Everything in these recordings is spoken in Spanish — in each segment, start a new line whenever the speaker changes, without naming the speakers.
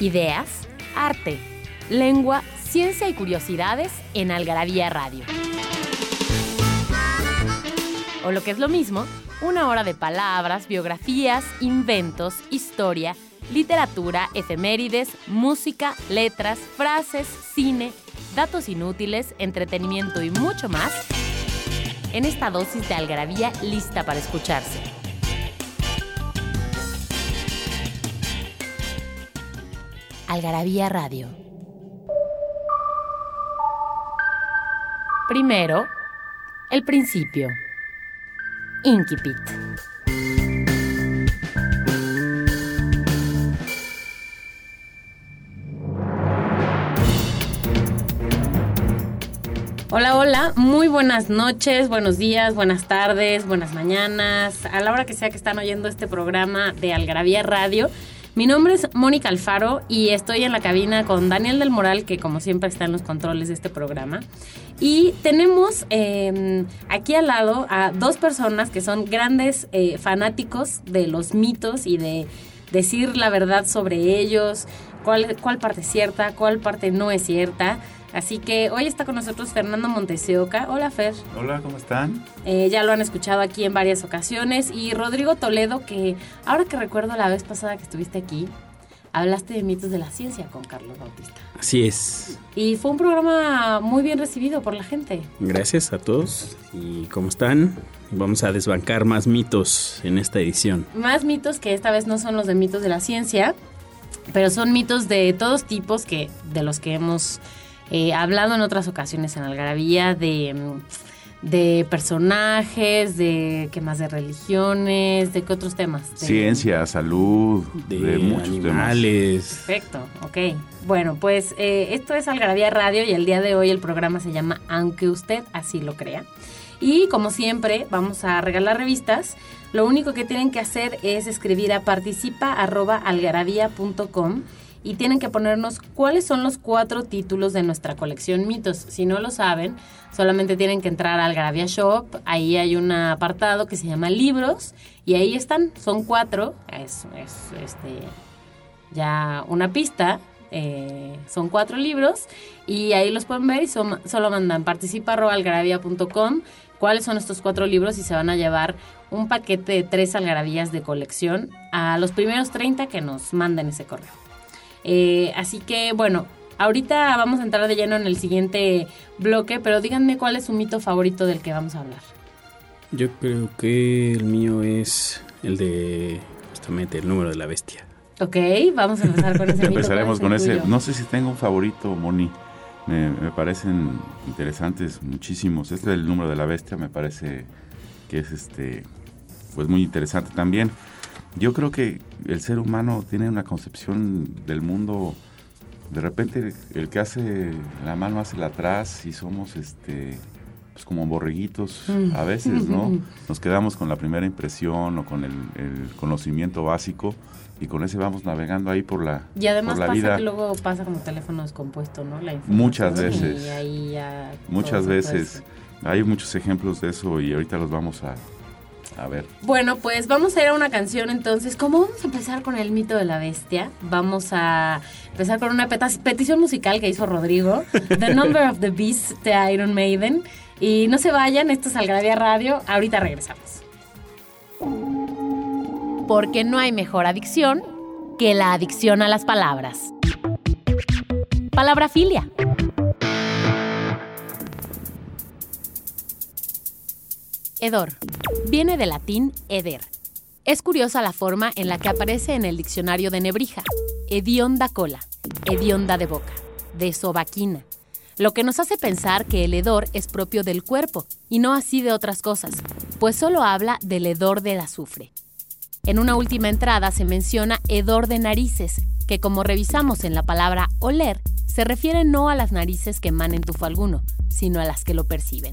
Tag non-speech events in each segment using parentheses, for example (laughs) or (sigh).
Ideas, arte, lengua, ciencia y curiosidades en Algarabía Radio. O lo que es lo mismo, una hora de palabras, biografías, inventos, historia, literatura, efemérides, música, letras, frases, cine, datos inútiles, entretenimiento y mucho más en esta dosis de algarabía lista para escucharse. Algarabía Radio. Primero, el principio. Inquipit. Hola, hola, muy buenas noches, buenos días, buenas tardes, buenas mañanas, a la hora que sea que están oyendo este programa de Algarabía Radio. Mi nombre es Mónica Alfaro y estoy en la cabina con Daniel del Moral, que como siempre está en los controles de este programa. Y tenemos eh, aquí al lado a dos personas que son grandes eh, fanáticos de los mitos y de decir la verdad sobre ellos, cuál, cuál parte es cierta, cuál parte no es cierta. Así que hoy está con nosotros Fernando Monteseoca. Hola Fer.
Hola, ¿cómo están?
Eh, ya lo han escuchado aquí en varias ocasiones. Y Rodrigo Toledo, que ahora que recuerdo la vez pasada que estuviste aquí, hablaste de mitos de la ciencia con Carlos Bautista.
Así es.
Y fue un programa muy bien recibido por la gente.
Gracias a todos. ¿Y cómo están? Vamos a desbancar más mitos en esta edición.
Más mitos que esta vez no son los de mitos de la ciencia, pero son mitos de todos tipos que de los que hemos eh, hablado en otras ocasiones en Algarabía de, de personajes, de qué más de religiones, de qué otros temas. De,
Ciencia, salud,
De,
de, muchos
animales.
Perfecto, ok. Bueno, pues eh, esto es Algarabía Radio y el día de hoy el programa se llama Aunque usted así lo crea. Y como siempre, vamos a regalar revistas. Lo único que tienen que hacer es escribir a participa.algarabía.com y tienen que ponernos cuáles son los cuatro títulos de nuestra colección mitos. Si no lo saben, solamente tienen que entrar al Algarabía Shop. Ahí hay un apartado que se llama libros y ahí están. Son cuatro. Es, es este, ya una pista. Eh, son cuatro libros y ahí los pueden ver y son, solo mandan participa.algarabía.com cuáles son estos cuatro libros y se van a llevar un paquete de tres algarabías de colección a los primeros 30 que nos manden ese correo. Eh, así que bueno, ahorita vamos a entrar de lleno en el siguiente bloque, pero díganme cuál es su mito favorito del que vamos a hablar.
Yo creo que el mío es el de justamente el número de la bestia.
Ok, vamos a empezar con ese (laughs) mito.
Empezaremos
¿Cuál
con ese.
tuyo?
No sé si tengo un favorito, Moni. Me, me parecen interesantes muchísimos. Este del número de la bestia me parece que es este pues muy interesante también. Yo creo que el ser humano tiene una concepción del mundo. De repente el que hace la mano hace la atrás y somos este pues como borreguitos
Mm.
a veces, ¿no? (laughs) Nos quedamos con la primera impresión o con el, el conocimiento básico y con ese vamos navegando ahí por la,
Y además
por la
pasa
vida.
que luego pasa como teléfono descompuesto, ¿no? La
Muchas veces.
Y ahí ya
Muchas veces. Hay muchos ejemplos de eso y ahorita los vamos a, a ver.
Bueno, pues vamos a ir a una canción entonces. Como vamos a empezar con el mito de la bestia, vamos a empezar con una peta- petición musical que hizo Rodrigo, The (laughs) Number of the Beast de Iron Maiden. Y no se vayan, esto es Algravia Radio, ahorita regresamos. Porque no hay mejor adicción que la adicción a las palabras. Palabra filia. Hedor. Viene del latín heder. Es curiosa la forma en la que aparece en el diccionario de Nebrija. Hedionda cola, hedionda de boca, de sobaquina. Lo que nos hace pensar que el hedor es propio del cuerpo y no así de otras cosas, pues solo habla del hedor del azufre. En una última entrada se menciona hedor de narices, que como revisamos en la palabra oler, se refiere no a las narices que emanen tufo alguno, sino a las que lo perciben.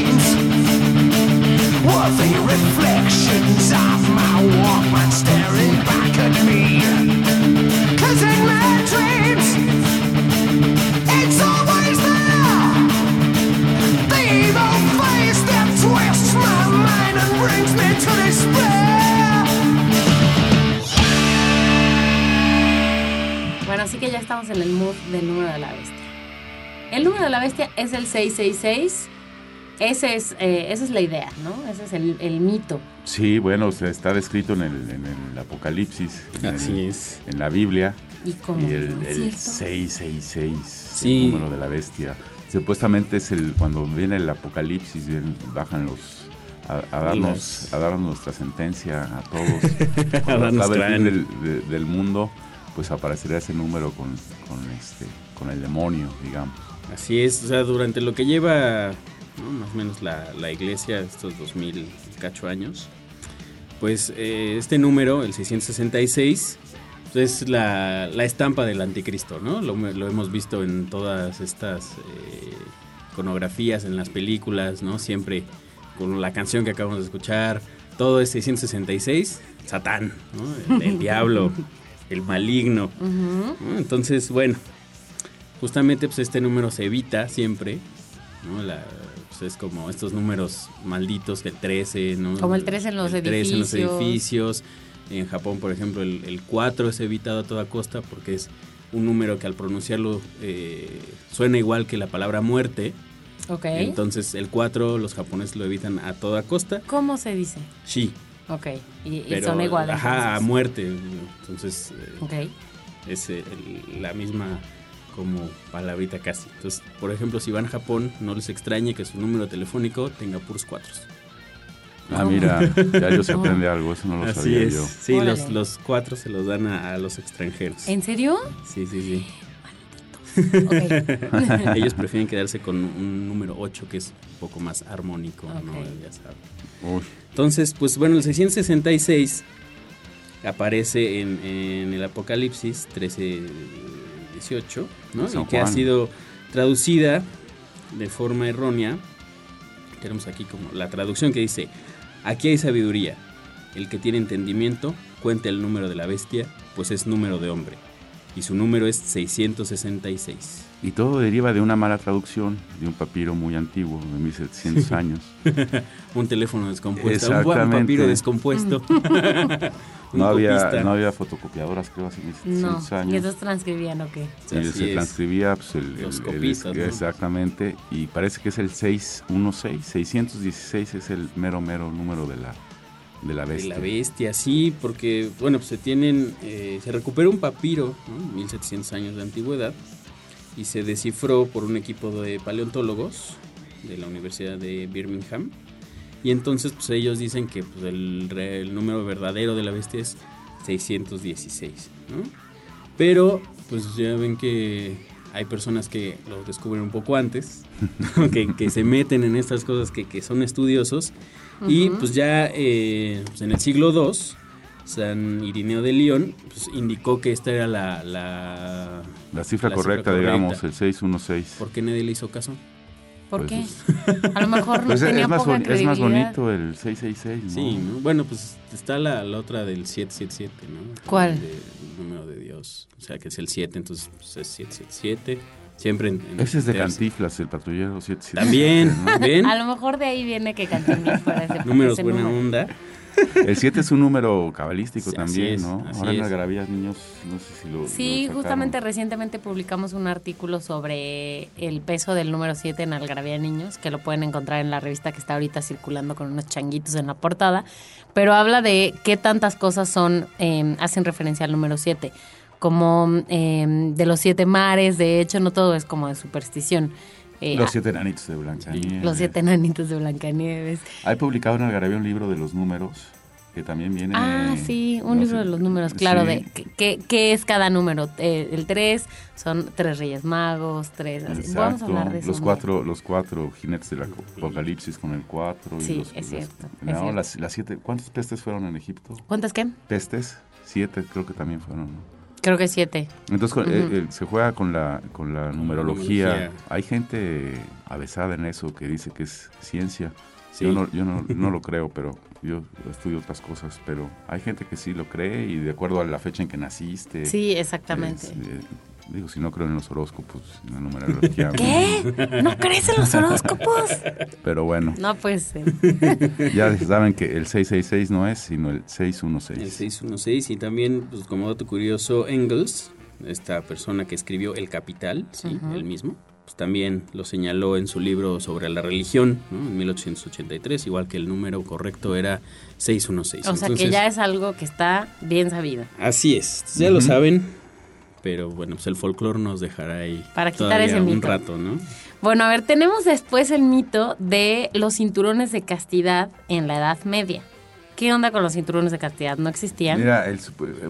were the reflections of my staring back at me. Cause in my dreams, it's always there. The.
Bueno, así que ya estamos en el mood número de la bestia. El número de la bestia es el 666. Ese es, eh, esa es la idea, ¿no? Ese es el, el mito.
Sí, bueno, o sea, está descrito en el, en el Apocalipsis, en,
Así
el-
es.
en la Biblia,
Y como
y el,
¿no es
el
cierto?
666,
Sí.
el número de la bestia. Supuestamente es el cuando viene el Apocalipsis, vienen- bajan los a, a darnos a darnos nuestra sentencia a todos. (laughs) Cuando
darnos
del, de- del mundo, pues aparecerá ese número con, con este con el demonio, digamos.
Así es, o sea, durante lo que lleva ¿no? más o menos la, la iglesia, estos 2000 y cacho años, pues eh, este número, el 666, pues, es la, la estampa del anticristo, ¿no? Lo, lo hemos visto en todas estas eh, iconografías, en las películas, ¿no? Siempre con la canción que acabamos de escuchar, todo es 666, Satán, ¿no? El, el diablo, (laughs) el maligno. ¿no? Entonces, bueno, justamente pues este número se evita siempre, ¿no? La- pues, es como estos números malditos, el 13, ¿no?
Como el 13 en los
El 13 en los
edificios.
edificios. En Japón, por ejemplo, el, el 4 es evitado a toda costa porque es un número que al pronunciarlo eh, suena igual que la palabra muerte.
Ok.
Entonces el 4 los japoneses lo evitan a toda costa.
¿Cómo se dice?
Shi.
Ok. Y, y
Pero,
son iguales.
Ajá, a muerte. Entonces eh,
Ok.
es eh, el- la misma como palabrita casi. Entonces, por ejemplo, si van a Japón, no les extrañe que su número telefónico tenga puros cuatros.
Ah, mira, ya yo se aprende algo, eso no lo
Así
sabía
es.
yo.
Sí, los,
Órale.
los cuatro se los dan a, a los extranjeros.
¿En serio?
Sí, sí, sí.
Ok. (laughs)
Ellos prefieren quedarse con un número 8 que es un poco más armónico, ¿no?
Ok.
Ya saben.
Uy,
Entonces, pues bueno, el 666 aparece en, en el Apocalipsis 13, 18, ¿no?
San
y que ha sido traducida de forma errónea. Tenemos aquí como la traducción que dice, aquí hay sabiduría, el que tiene entendimiento cuente el número de la bestia, pues es número de hombre, y su número es 666.
Y todo deriva de una mala traducción de un papiro muy antiguo, de 1700 años. (laughs)
Un teléfono descompuesto, un buen papiro descompuesto. (laughs)
No había,
copista.
no había fotocopiadoras, creo, hace 1700
No.
años.
¿Y entonces transcribían o qué?
Y
Así
se
es.
transcribía pues, el,
Los
el-
copistas,
el-
¿no?
exactamente y parece que es el 616 616 es el mero mero número de la de la
De
bestia
la bestia, sí, porque, bueno, pues se tienen, eh, se recupera un papiro, ¿no? 1700 años de antigüedad, y se descifró por un equipo de paleontólogos de la Universidad de Birmingham, y entonces, pues ellos dicen que pues, el, el número verdadero de la bestia es 616, ¿no? Pero, pues ya ven que hay personas que lo descubren un poco antes, (laughs) que, que se meten en estas cosas, que, que son estudiosos, y pues ya eh, pues, en el siglo II, San Irineo de León pues, indicó que esta era la... la
la cifra
la
correcta
cifra
digamos
correcta.
el 616
¿Por qué nadie le hizo caso?
¿Por
Pues
qué? A lo mejor no (laughs)
Pues es,
tenía
es más
poca
es más bonito el 666 ¿no?
Sí, ¿no? bueno, pues está la, la otra del 777, ¿no?
¿Cuál?
El, de- el número de Dios, o sea que es el 7, entonces pues, es 777, siempre en... en
ese es de. Cantiflas el patrullero 777
También,
¿no?
¿ven?
A lo mejor de ahí viene que Cantinflas fuera ese
Números
ese
buena
número.
onda. (laughs)
el 7 es un número cabalístico
Sí, así
también
es,
¿no?
así
ahora en las garabías niños no sé si lo
Sí,
lo
justamente recientemente publicamos un artículo sobre el peso del número 7 en Algarabía de Niños, que lo pueden encontrar en la revista que está ahorita circulando con unos changuitos en la portada, pero habla de qué tantas cosas son, eh, hacen referencia al número 7. como eh, de los siete mares, de hecho no todo es como de superstición. Eh,
Los siete enanitos de Blancanieves.
los siete enanitos de Blancanieves.
Hay publicado en Algarabía un libro de los números que también viene.
Ah, sí, un
no
libro
sé,
de los números, claro,
sí.
de qué- es cada número. Eh, el 3 son tres reyes magos, tres... así. Vamos a
Exacto,
hablar de eso.
los cuatro, los cuatro jinetes del apocalipsis con el cuatro. y
Sí,
los,
es cierto, es
no,
cierto.
Las, las siete, ¿cuántas pestes fueron en Egipto?
¿Cuántas qué?
Pestes, siete creo que también fueron. ¿no?
Creo que siete.
Entonces eh, eh, se juega con la, con la numerología.
Numerología.
Hay gente avesada en eso que dice que es ciencia.
Sí.
Yo, no, yo no, no (laughs) lo creo, pero yo estudio otras cosas. Pero hay gente que sí lo cree y de acuerdo a la fecha en que naciste.
Sí, exactamente.
es, eh, digo, si no creo en los horóscopos, en la numerología.
¿Qué? ¿No crees en los horóscopos?
Pero bueno,
No, pues... eh, (laughs)
ya saben que el 666 no es, sino el 616.
El 616 y también, pues como dato curioso, Engels, esta persona que escribió El Capital, sí, él mismo, pues también lo señaló en su libro sobre la religión, ¿no? En 1883, igual que el número correcto era 616.
o sea, que ya es algo que está bien sabido.
Así es, ya lo saben, pero bueno, pues el folclore nos dejará ahí
Para quitar ese
un
mito.
rato, ¿no?
Bueno, a ver, tenemos después el mito de los cinturones de castidad en la Edad Media. ¿Qué onda con los cinturones de castidad? ¿No existían?
Mira, el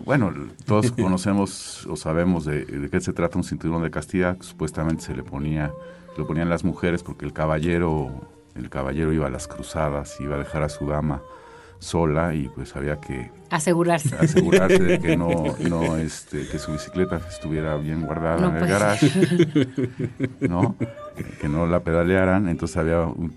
bueno, todos (laughs) conocemos o sabemos de, de qué se trata un cinturón de castidad. Supuestamente se le ponía, lo ponían las mujeres porque el caballero, el caballero iba a las cruzadas, iba a dejar a su dama sola y pues había que
Asegurarse.
asegurarse de que no, (laughs) no este, que su bicicleta estuviera bien guardada
No,
en el
pues.
garage, (laughs) ¿no? Que, no la pedalearan, entonces había un-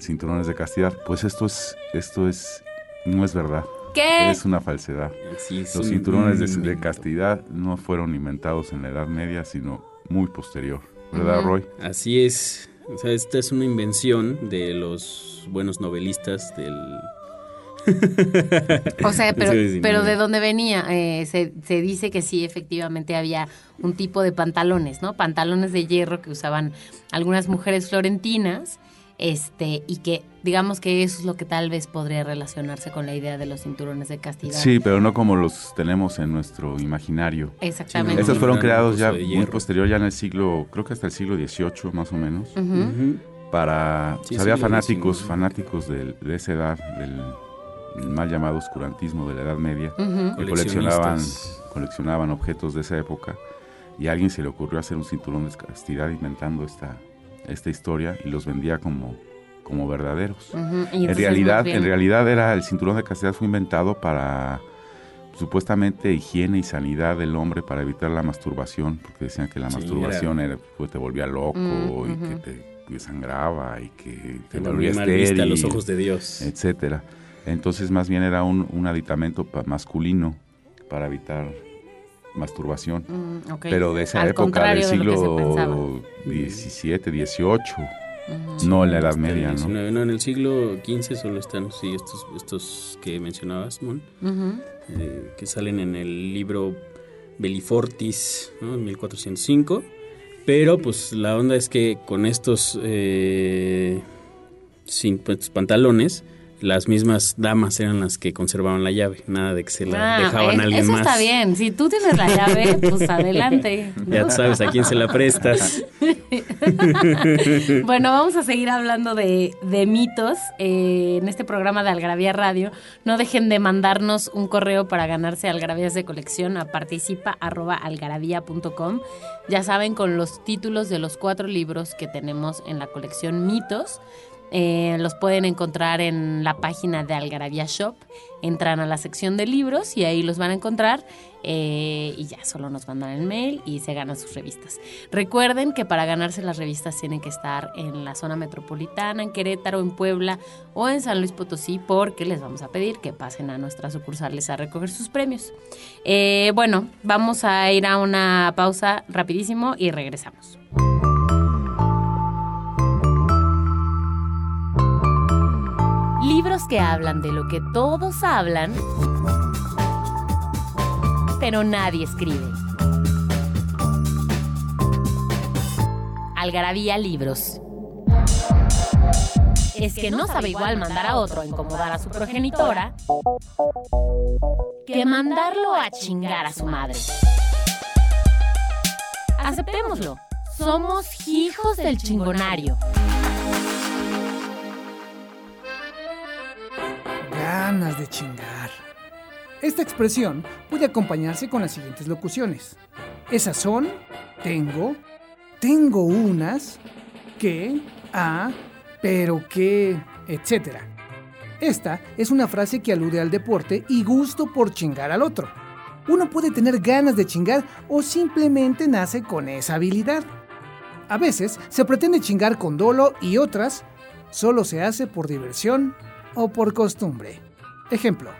cinturones de castidad. Pues esto es, esto es, no es verdad.
¿Qué?
Es una falsedad. Los
un-
cinturones de,
un
de
invento.
castidad no fueron inventados en la Edad Media, sino muy posterior. ¿Verdad. Roy?
Así es. O sea, esta es una invención de los buenos novelistas del...
O sea, (laughs) pero,
Sí, sí,
pero
no.
¿de dónde venía? Eh, se, se dice que sí, efectivamente había un tipo de pantalones, ¿no? Pantalones de hierro que usaban algunas mujeres florentinas, este, y que digamos que eso es lo que tal vez podría relacionarse con la idea de los cinturones de castidad.
Sí, pero no como los tenemos en nuestro imaginario.
Exactamente.
Estos fueron
eran
creados ya
uso de
muy posterior, ya en el siglo, creo que hasta el siglo XVIII más o menos. Para,
Sí,
pues, había fanáticos, fanáticos del- de, esa edad, del mal llamado oscurantismo de la Edad Media,
Ujú.
que coleccionaban, coleccionaban objetos de esa época y a alguien se le ocurrió hacer un cinturón de castidad inventando esta, esta historia y los vendía como, como verdaderos. En realidad, en realidad era el cinturón de castidad fue inventado para supuestamente higiene y sanidad del hombre para evitar la masturbación, porque decían que la
Sí,
masturbación era, pues, te volvía loco
Mm,
y que te que sangraba y que te
Te
volvía estéril,
los ojos de Dios.
etcétera. Entonces más bien era un, un aditamento pa- masculino para evitar masturbación.
Mm.
Pero de esa
Al
época del siglo XVII, XVIII, no en la Edad
el
Media, ¿no?
19, no, en el siglo XV solo están, sí, estos, estos que mencionabas, Mon, eh, que salen en el libro Bellifortis, ¿no? en 1405. Pero pues la onda es que con estos eh, sin, pues, pantalones, las mismas damas eran las que conservaban la llave, nada de que se la
Ah,
dejaban
es-
a alguien
eso
más.
está bien. Si tú tienes la llave, pues (laughs) adelante. ¿no?
Ya sabes a quién se la prestas. (laughs)
Bueno, vamos a seguir hablando de, de mitos eh, en este programa de Algravía Radio. No dejen de mandarnos un correo para ganarse algravías de colección a participa.algarabía.com. Ya saben, con los títulos de los cuatro libros que tenemos en la colección Mitos. Eh, los pueden encontrar en la página de Algarabía Shop. Entran a la sección de libros y ahí los van a encontrar. eh, y ya solo nos mandan el mail y se ganan sus revistas. Recuerden que para ganarse las revistas tienen que estar en la zona metropolitana, en Querétaro, en Puebla o en San Luis Potosí, porque les vamos a pedir que pasen a nuestras sucursales a recoger sus premios. Eh, bueno, vamos a ir a una pausa rapidísimo y regresamos. Libros que hablan de lo que todos hablan, pero nadie escribe. Algarabía Libros. Es que no sabe igual mandar a otro a incomodar a su progenitora que mandarlo a chingar a su madre. Aceptémoslo. Somos hijos del chingonario.
Ganas de chingar. Esta expresión puede acompañarse con las siguientes locuciones. Esas son tengo, tengo unas, que, a, pero que, etc. Esta es una frase que alude al deporte y gusto por chingar al otro. Uno puede tener ganas de chingar o simplemente nace con esa habilidad. A veces se pretende chingar con dolo y otras solo se hace por diversión o por costumbre. Ejemplo.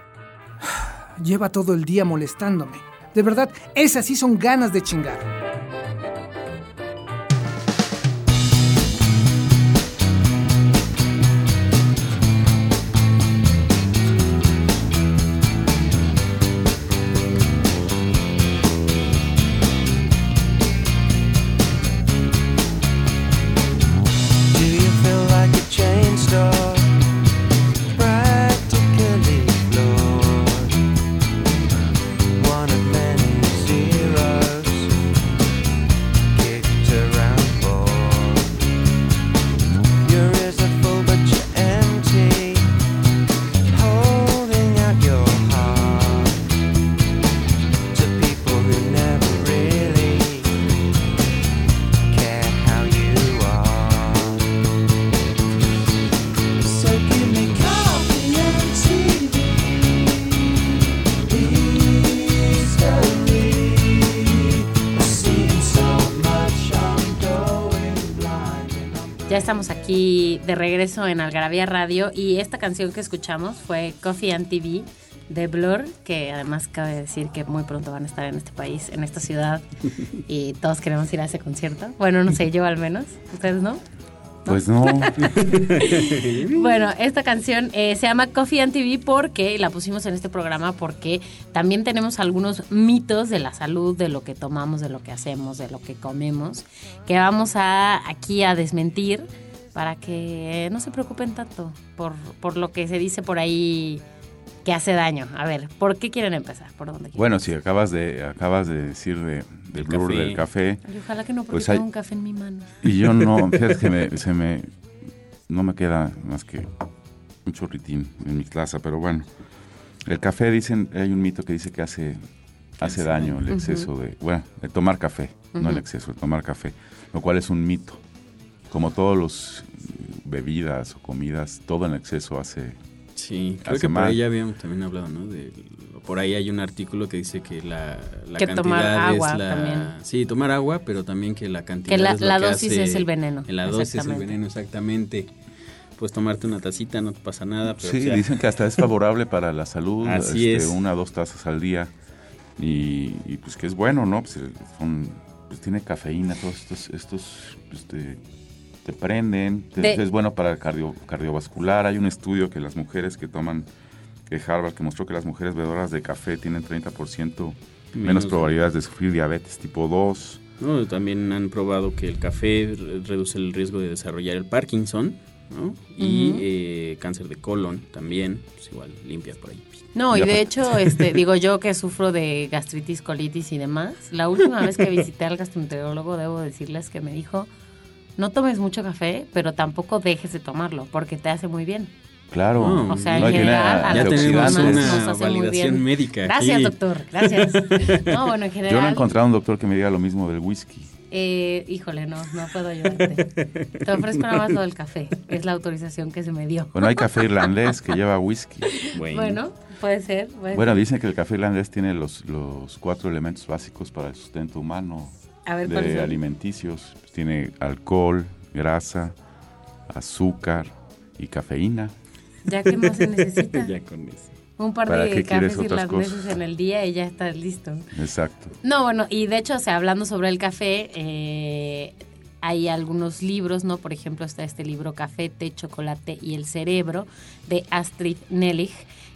(sighs) Lleva todo el día molestándome. De verdad, esas sí son ganas de chingar.
Estamos aquí de regreso en Algarabía Radio y esta canción que escuchamos fue Coffee and TV de Blur, que además cabe decir que muy pronto van a estar en este país, en esta ciudad (laughs) y todos queremos ir a ese concierto. Bueno, no sé, yo al menos, ustedes no.
Pues no. (laughs)
Bueno, esta canción eh, se llama Coffee and TV porque la pusimos en este programa porque también tenemos algunos mitos de la salud, de lo que tomamos, de lo que hacemos, de lo que comemos, que vamos a aquí a desmentir para que no se preocupen tanto por, por lo que se dice por ahí que hace daño. A ver, ¿por qué quieren empezar? ¿Por dónde quieren?
Bueno, si acabas de acabas de decir de, del
El
blur
café.
del café
Y ojalá que no, porque
Pues hay-
tengo un café en mi mano.
y yo no, (laughs) fíjate que me- se me no me queda más que un chorritín en mi taza, pero bueno. El café dicen, hay un mito que dice que hace hace daño el exceso de, bueno, de tomar café, no el exceso, de tomar café, lo cual es un mito. Como todos los bebidas o comidas, todo en exceso hace
Sí, creo que por
mal.
ahí ya habíamos también hablado, ¿no? De, por ahí hay un artículo que dice que la, la
Que
cantidad
tomar agua
es la...
también.
Sí, tomar agua, pero también que la cantidad
Que la,
es lo
la
que
dosis
hace-
es el veneno.
La dosis es el
Exactamente.
veneno, exactamente. Pues tomarte una tacita, no te pasa nada, pero
Sí,
o sea,
dicen que hasta es favorable para la salud,
Así
este,
es.
una o dos tazas al día y, y, pues que es bueno, ¿no? Pues, son- pues tiene cafeína, todos estos, estos este, te prenden, te-
De-
es bueno para el cardio, cardiovascular. Hay un estudio que las mujeres que toman, que Harvard, que mostró que las mujeres bebedoras de café tienen 30% menos,
Menos-
probabilidades de sufrir diabetes tipo 2.
No, también han probado que el café re- reduce el riesgo de desarrollar el Parkinson, ¿no? Y eh, cáncer de colon también, pues igual limpia por ahí.
No, y de hecho, este, (laughs) digo yo que sufro de gastritis, colitis y demás. La última vez que visité al gastroenterólogo, debo decirles que me dijo, no tomes mucho café, pero tampoco dejes de tomarlo, porque te hace muy bien.
Claro,
No,
O sea,
no,
en
tiene
general, a
Ya tenemos una validación médica.
Gracias,
aquí.
doctor, gracias. No, bueno, en
Yo no he
general,
encontrado un doctor que me diga lo mismo del whisky.
eh, híjole, no, no puedo ayudarte. Te ofrezco nada más lo del café, es la autorización que se me dio.
Bueno, hay café irlandés que lleva whisky.
Bueno,
Bueno, puede ser. puede
Bueno,
ser.
dicen que el café irlandés tiene los, los cuatro elementos básicos para el sustento humano
A ver, ¿cuáles
de alimenticios. Pues tiene alcohol, grasa, azúcar y cafeína.
Ya que más se necesita. (laughs)
ya con eso.
Un par
¿Para
de cafés
otras
irlandeses
cosas?
en el día y ya estás listo.
Exacto.
No, bueno, y de hecho, o sea, hablando sobre el café, eh, hay algunos libros, ¿no? Por ejemplo, está este libro Café, Té, Chocolate y el Cerebro de Astrid Nellig,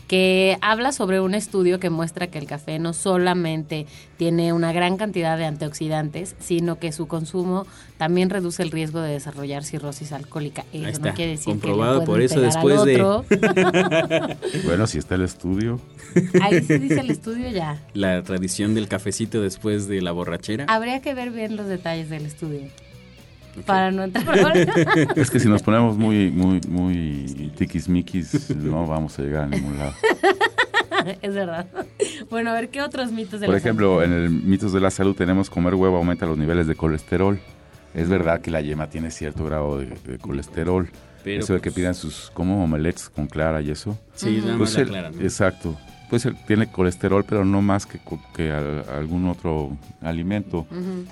que habla sobre un estudio que muestra que el café no solamente tiene una gran cantidad de antioxidantes, sino que su consumo también reduce el riesgo de desarrollar cirrosis alcohólica. Eso no
está,
quiere decir
comprobado,
que
por eso
pegar al
después de-
otro. (laughs)
Bueno, si está el estudio.
Ahí se dice el estudio ya.
La tradición del cafecito después de la borrachera.
Habría que ver bien los detalles del estudio. Para no entrar ahora. (laughs)
Es que si nos ponemos muy, muy, muy tiquismiquis, no vamos a llegar a ningún lado.
es verdad. Bueno, a ver, ¿qué otros mitos de
Por
la
ejemplo,
salud?
en el mitos de la salud tenemos comer huevo aumenta los niveles de colesterol. Es verdad que la yema tiene cierto grado de, de colesterol.
Pero,
eso de que
pues,
pidan sus como omelets con clara y eso.
Sí,
Pues
la
el-
clara, ¿no?
Exacto. Pues el- tiene colesterol, pero no más que, que al- algún otro alimento.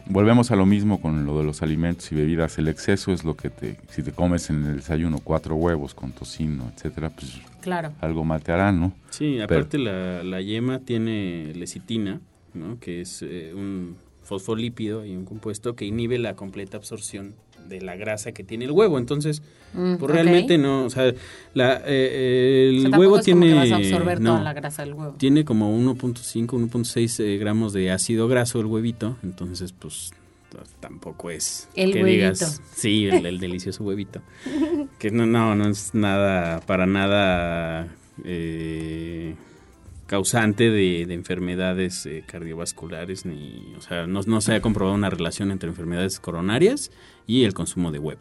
Volvemos a lo mismo con lo de los alimentos y bebidas. El exceso es lo que te, si te comes en el desayuno cuatro huevos con tocino, etcétera, pues
Claro.
algo mal te harán, ¿no?
Sí, aparte la, la yema tiene lecitina, ¿no? que es eh, un fosfolípido y un compuesto que inhibe la completa absorción de la grasa que tiene el huevo. Entonces,
Mm,
pues realmente no, o sea, la, eh,
O
el
sea,
huevo
es como
tiene...
que vas a absorber
no,
toda la grasa del huevo.
tiene como 1.5, 1.6 eh, gramos de ácido graso el huevito, entonces pues tampoco es
El
que
huevito.
digas, sí, el, el delicioso huevito. (laughs) Que no, no, no es nada, para nada eh, causante de, de enfermedades eh, cardiovasculares, ni, o sea, no, no se ha comprobado una relación entre enfermedades coronarias y el consumo de huevo.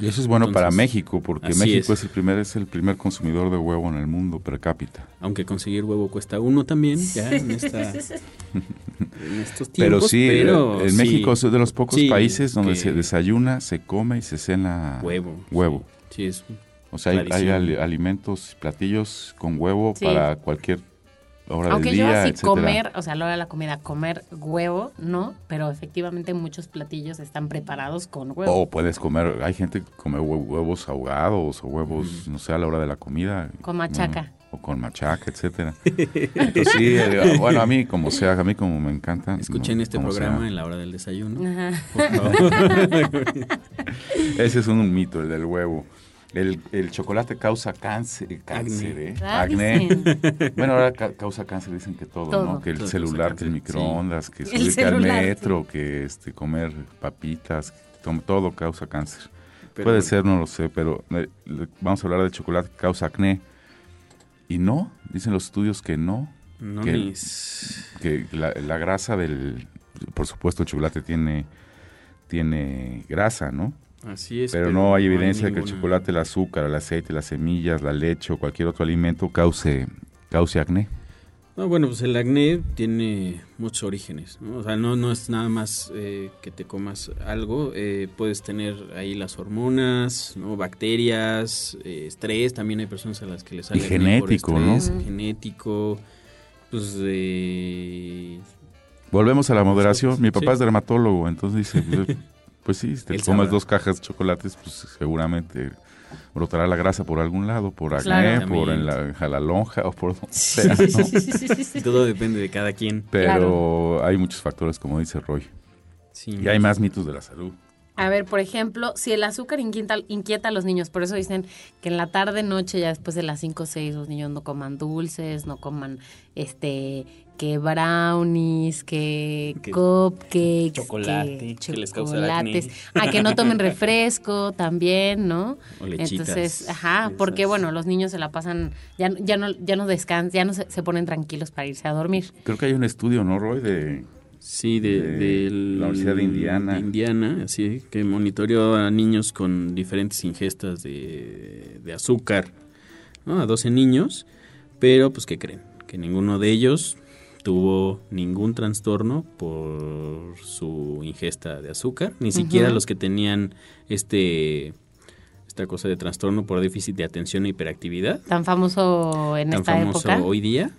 Y eso es bueno para México, porque México
es.
es. el primer es el primer consumidor de huevo en el mundo per cápita.
Aunque conseguir huevo cuesta uno también, ya en, esta, (laughs) en estos tiempos.
Pero sí,
pero
en
sí,
México es de los pocos
sí,
países donde se desayuna, se come y se cena
Huevo.
huevo.
Sí, es
O sea, hay, hay alimentos, platillos con huevo
Sí.
para cualquier hora
Aunque
del
yo
día,
así
etcétera.
comer, o sea, a la hora de la comida, comer huevo, no, pero efectivamente muchos platillos están preparados con huevo.
O puedes comer, hay gente que come hue- huevos ahogados o huevos, no sé, a la hora de la comida.
Con machaca.
O con machaca, etcétera. (laughs) Entonces sí, eh, bueno, a mí como sea, a mí como me encanta.
Escuchen
no,
este programa
sea.
en la hora del desayuno.
Ajá.
Por favor. (laughs)
Ese es un mito, el del huevo. El, el chocolate causa cáncer, cáncer,
Acné.
¿eh?
Ah,
Acné. (laughs) Bueno, ahora ca- causa cáncer, dicen que todo,
Todo.
¿no? Que el
Todo
celular, que el
sí.
microondas, que
El
subirte al metro, que este, comer papitas, todo causa cáncer.
Pero
Puede ser, no lo sé, pero eh, vamos a hablar del chocolate que causa acné. Y no, dicen los estudios que no,
No
que la, la grasa del, por supuesto el chocolate tiene, tiene grasa, ¿no?
Así es.
Pero no hay evidencia de que el chocolate, el azúcar, el aceite, las semillas, la leche o cualquier otro alimento cause, cause acné.
No, bueno, pues el acné tiene muchos orígenes, ¿no? O sea, no, no es nada más eh, que te comas algo, eh, puedes tener ahí las hormonas, ¿no? Bacterias, eh, estrés, también hay personas a las que les sale
Y
acné por
genético, ¿no?
estrés, Genético, pues.
Volvemos a la moderación. Mi
Sí.
papá es dermatólogo, entonces dice, pues, (laughs) pues sí, si te comes
sabrá.
dos cajas de chocolates, pues seguramente brotará la grasa por algún lado, por acné,
Claro.
por en la, a la lonja o por donde sea, ¿no? (laughs)
Todo depende de cada quien.
Pero hay muchos factores, como dice Roy.
Sí.
Y hay más mitos de la salud.
A ver, por ejemplo, si el azúcar inquieta, inquieta a los niños, por eso dicen que en la tarde, noche, ya después de las 5 o 6, los niños no coman dulces, no coman este que brownies, que,
Que
cupcakes,
chocolate, que les causa el
chocolates,
acné.
a que no tomen (laughs) refresco también, ¿no?
O lechitas.
Entonces, ajá,
Esas.
porque bueno, los niños se la pasan, ya, ya no, ya no descansan, ya no se, se ponen tranquilos para irse a dormir.
Creo que hay un estudio, ¿no, Roy? De,
Sí, de,
de la Universidad de Indiana.
de Indiana, así que monitoreó a niños con diferentes ingestas de, de azúcar, ¿no? A 12 niños, pero pues ¿qué creen? Que ninguno de ellos tuvo ningún trastorno por su ingesta de azúcar, ni siquiera los que tenían este esta cosa de trastorno por déficit de atención e hiperactividad
Tan famoso en
tan
esta
famoso
época.
hoy día,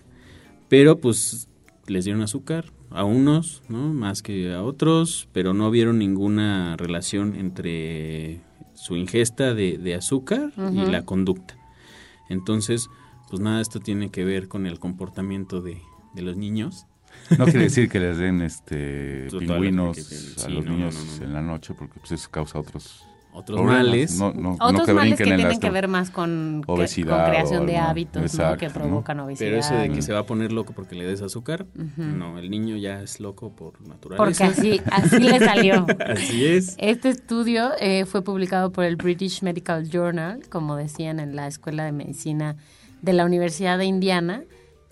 pero pues les dieron azúcar a unos, ¿no? Más que a otros, pero no vieron ninguna relación entre su ingesta de, de azúcar y la conducta. Entonces, pues nada, esto tiene que ver con el comportamiento de, de los niños.
No quiere decir que les den este (laughs) pingüinos a los
no, no,
niños
no, no.
en la noche, porque pues eso causa otros
otros
problemas.
males.
No, no, no
Otros
que
males que
en
tienen
las-
que ver más con, que- con
Obesidad
creación de hábitos que
¿no?
provocan obesidad.
Pero eso de que se va a poner loco porque le des azúcar, no, el niño ya es loco por
Porque
naturaleza.
así, así le salió. (laughs)
Así es.
Este estudio eh, fue publicado por el British Medical Journal, como decían en la Escuela de Medicina de la Universidad de Indiana.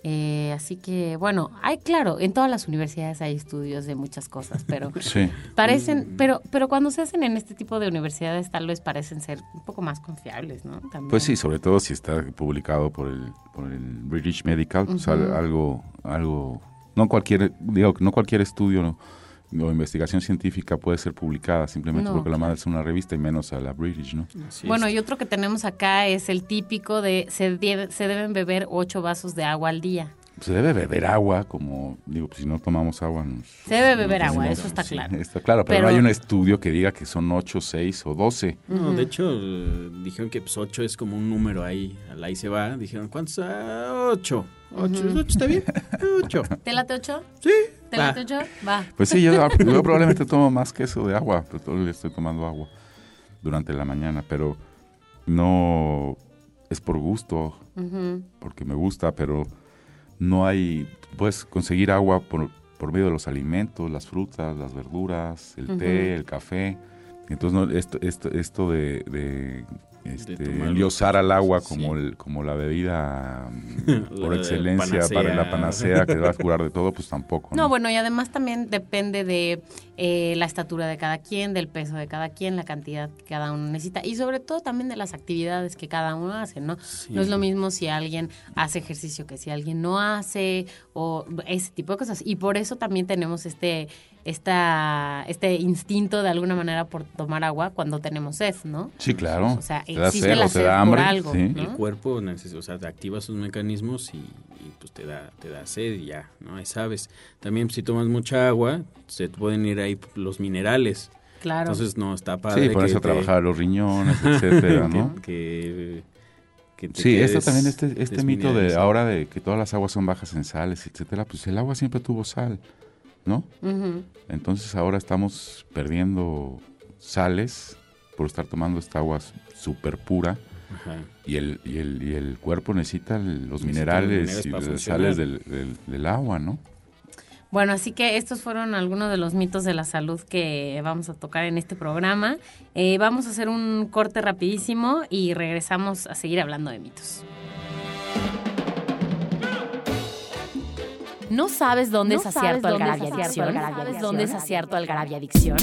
Eh, así que, bueno, hay, claro, en todas las universidades hay estudios de muchas cosas, pero (laughs)
Sí.
parecen, pero, pero cuando se hacen en este tipo de universidades, tal vez parecen ser un poco más confiables, ¿no? También.
Pues sí, sobre todo si está publicado por el, por el British Medical, al- algo, algo, no cualquier, digo, no cualquier estudio ¿no? O investigación científica puede ser publicada simplemente
No,
porque la mandas a una revista y menos a la British, ¿no?
Así
Bueno,
es.
y otro que tenemos acá es el típico de se, debe- se deben beber ocho vasos de agua al día.
Se debe beber agua, como, digo, pues si no tomamos agua nos...
Se debe beber
nos
agua, eso está
Sí,
claro.
Está claro, pero,
Pero-
no hay un estudio que diga que son 8, 6 o 12.
No, de hecho, dijeron que pues, 8 es como un número ahí, ahí se va. Dijeron, ¿cuántos? 8. 8, está bien. 8. (laughs)
¿Te late ocho?
Sí.
¿Te
va.
late ocho? Va.
Pues sí, yo, (laughs) yo probablemente tomo más que eso de agua, pues todo el día estoy tomando agua durante la mañana, pero no es por gusto,
Ujú.
porque me gusta, pero no hay, puedes conseguir agua por, por medio de los alimentos, las frutas, las verduras, el té, el café. Entonces, no, esto, esto, esto de, de, este, endiosar al agua
Sí.
como, el, como la bebida (laughs) mm, por excelencia
panacea.
para la panacea que va a curar de todo, pues tampoco.
No, bueno, y además también depende de eh, la estatura de cada quien, del peso de cada quien, la cantidad que cada uno necesita y sobre todo también de las actividades que cada uno hace, ¿no? No es lo mismo si alguien hace ejercicio que si alguien no hace o ese tipo de cosas. Y por eso también tenemos este, esta, este instinto de alguna manera por tomar agua cuando tenemos sed, ¿no?
Sí, claro.
O sea,
te da
existe
sed
la
o te
sed
da
por
hambre.
algo,
sí.
¿no?
El cuerpo o sea, activa sus mecanismos y, y, pues te da, te da sed y ya, ¿no? Ahí sabes. También si tomas mucha agua, se te pueden ir ahí los minerales.
Claro.
Entonces no está padre.
Sí, pones a
te-
trabajar los riñones, etcétera, (laughs) ¿no?
que, que, que te
Sí, esto también, este, este mito de ahora de que todas las aguas son bajas en sales, etcétera, pues el agua siempre tuvo sal, ¿no? Entonces ahora estamos perdiendo sales por estar tomando esta agua súper pura
Ajá.
y el, y, el, y el cuerpo necesita los
Necesita los
minerales y las sales del, del- del agua, ¿no?
Bueno, así que estos fueron algunos de los mitos de la salud que vamos a tocar en este programa. Eh, vamos a hacer un corte rapidísimo y regresamos a seguir hablando de mitos. ¿No sabes dónde
¿No
es acierto Algarabia Adicción? Dónde es acierto Algarabia Adicción?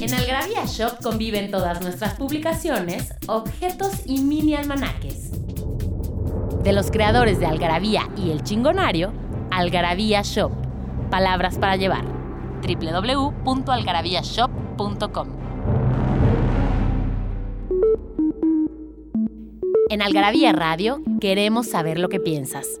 En Algarabia Shop conviven todas nuestras publicaciones, objetos y mini almanaques. De los creadores de Algarabía y El Chingonario, Algarabía Shop. Palabras para llevar. www.algarabíashop.com En Algarabía Radio queremos saber lo que piensas.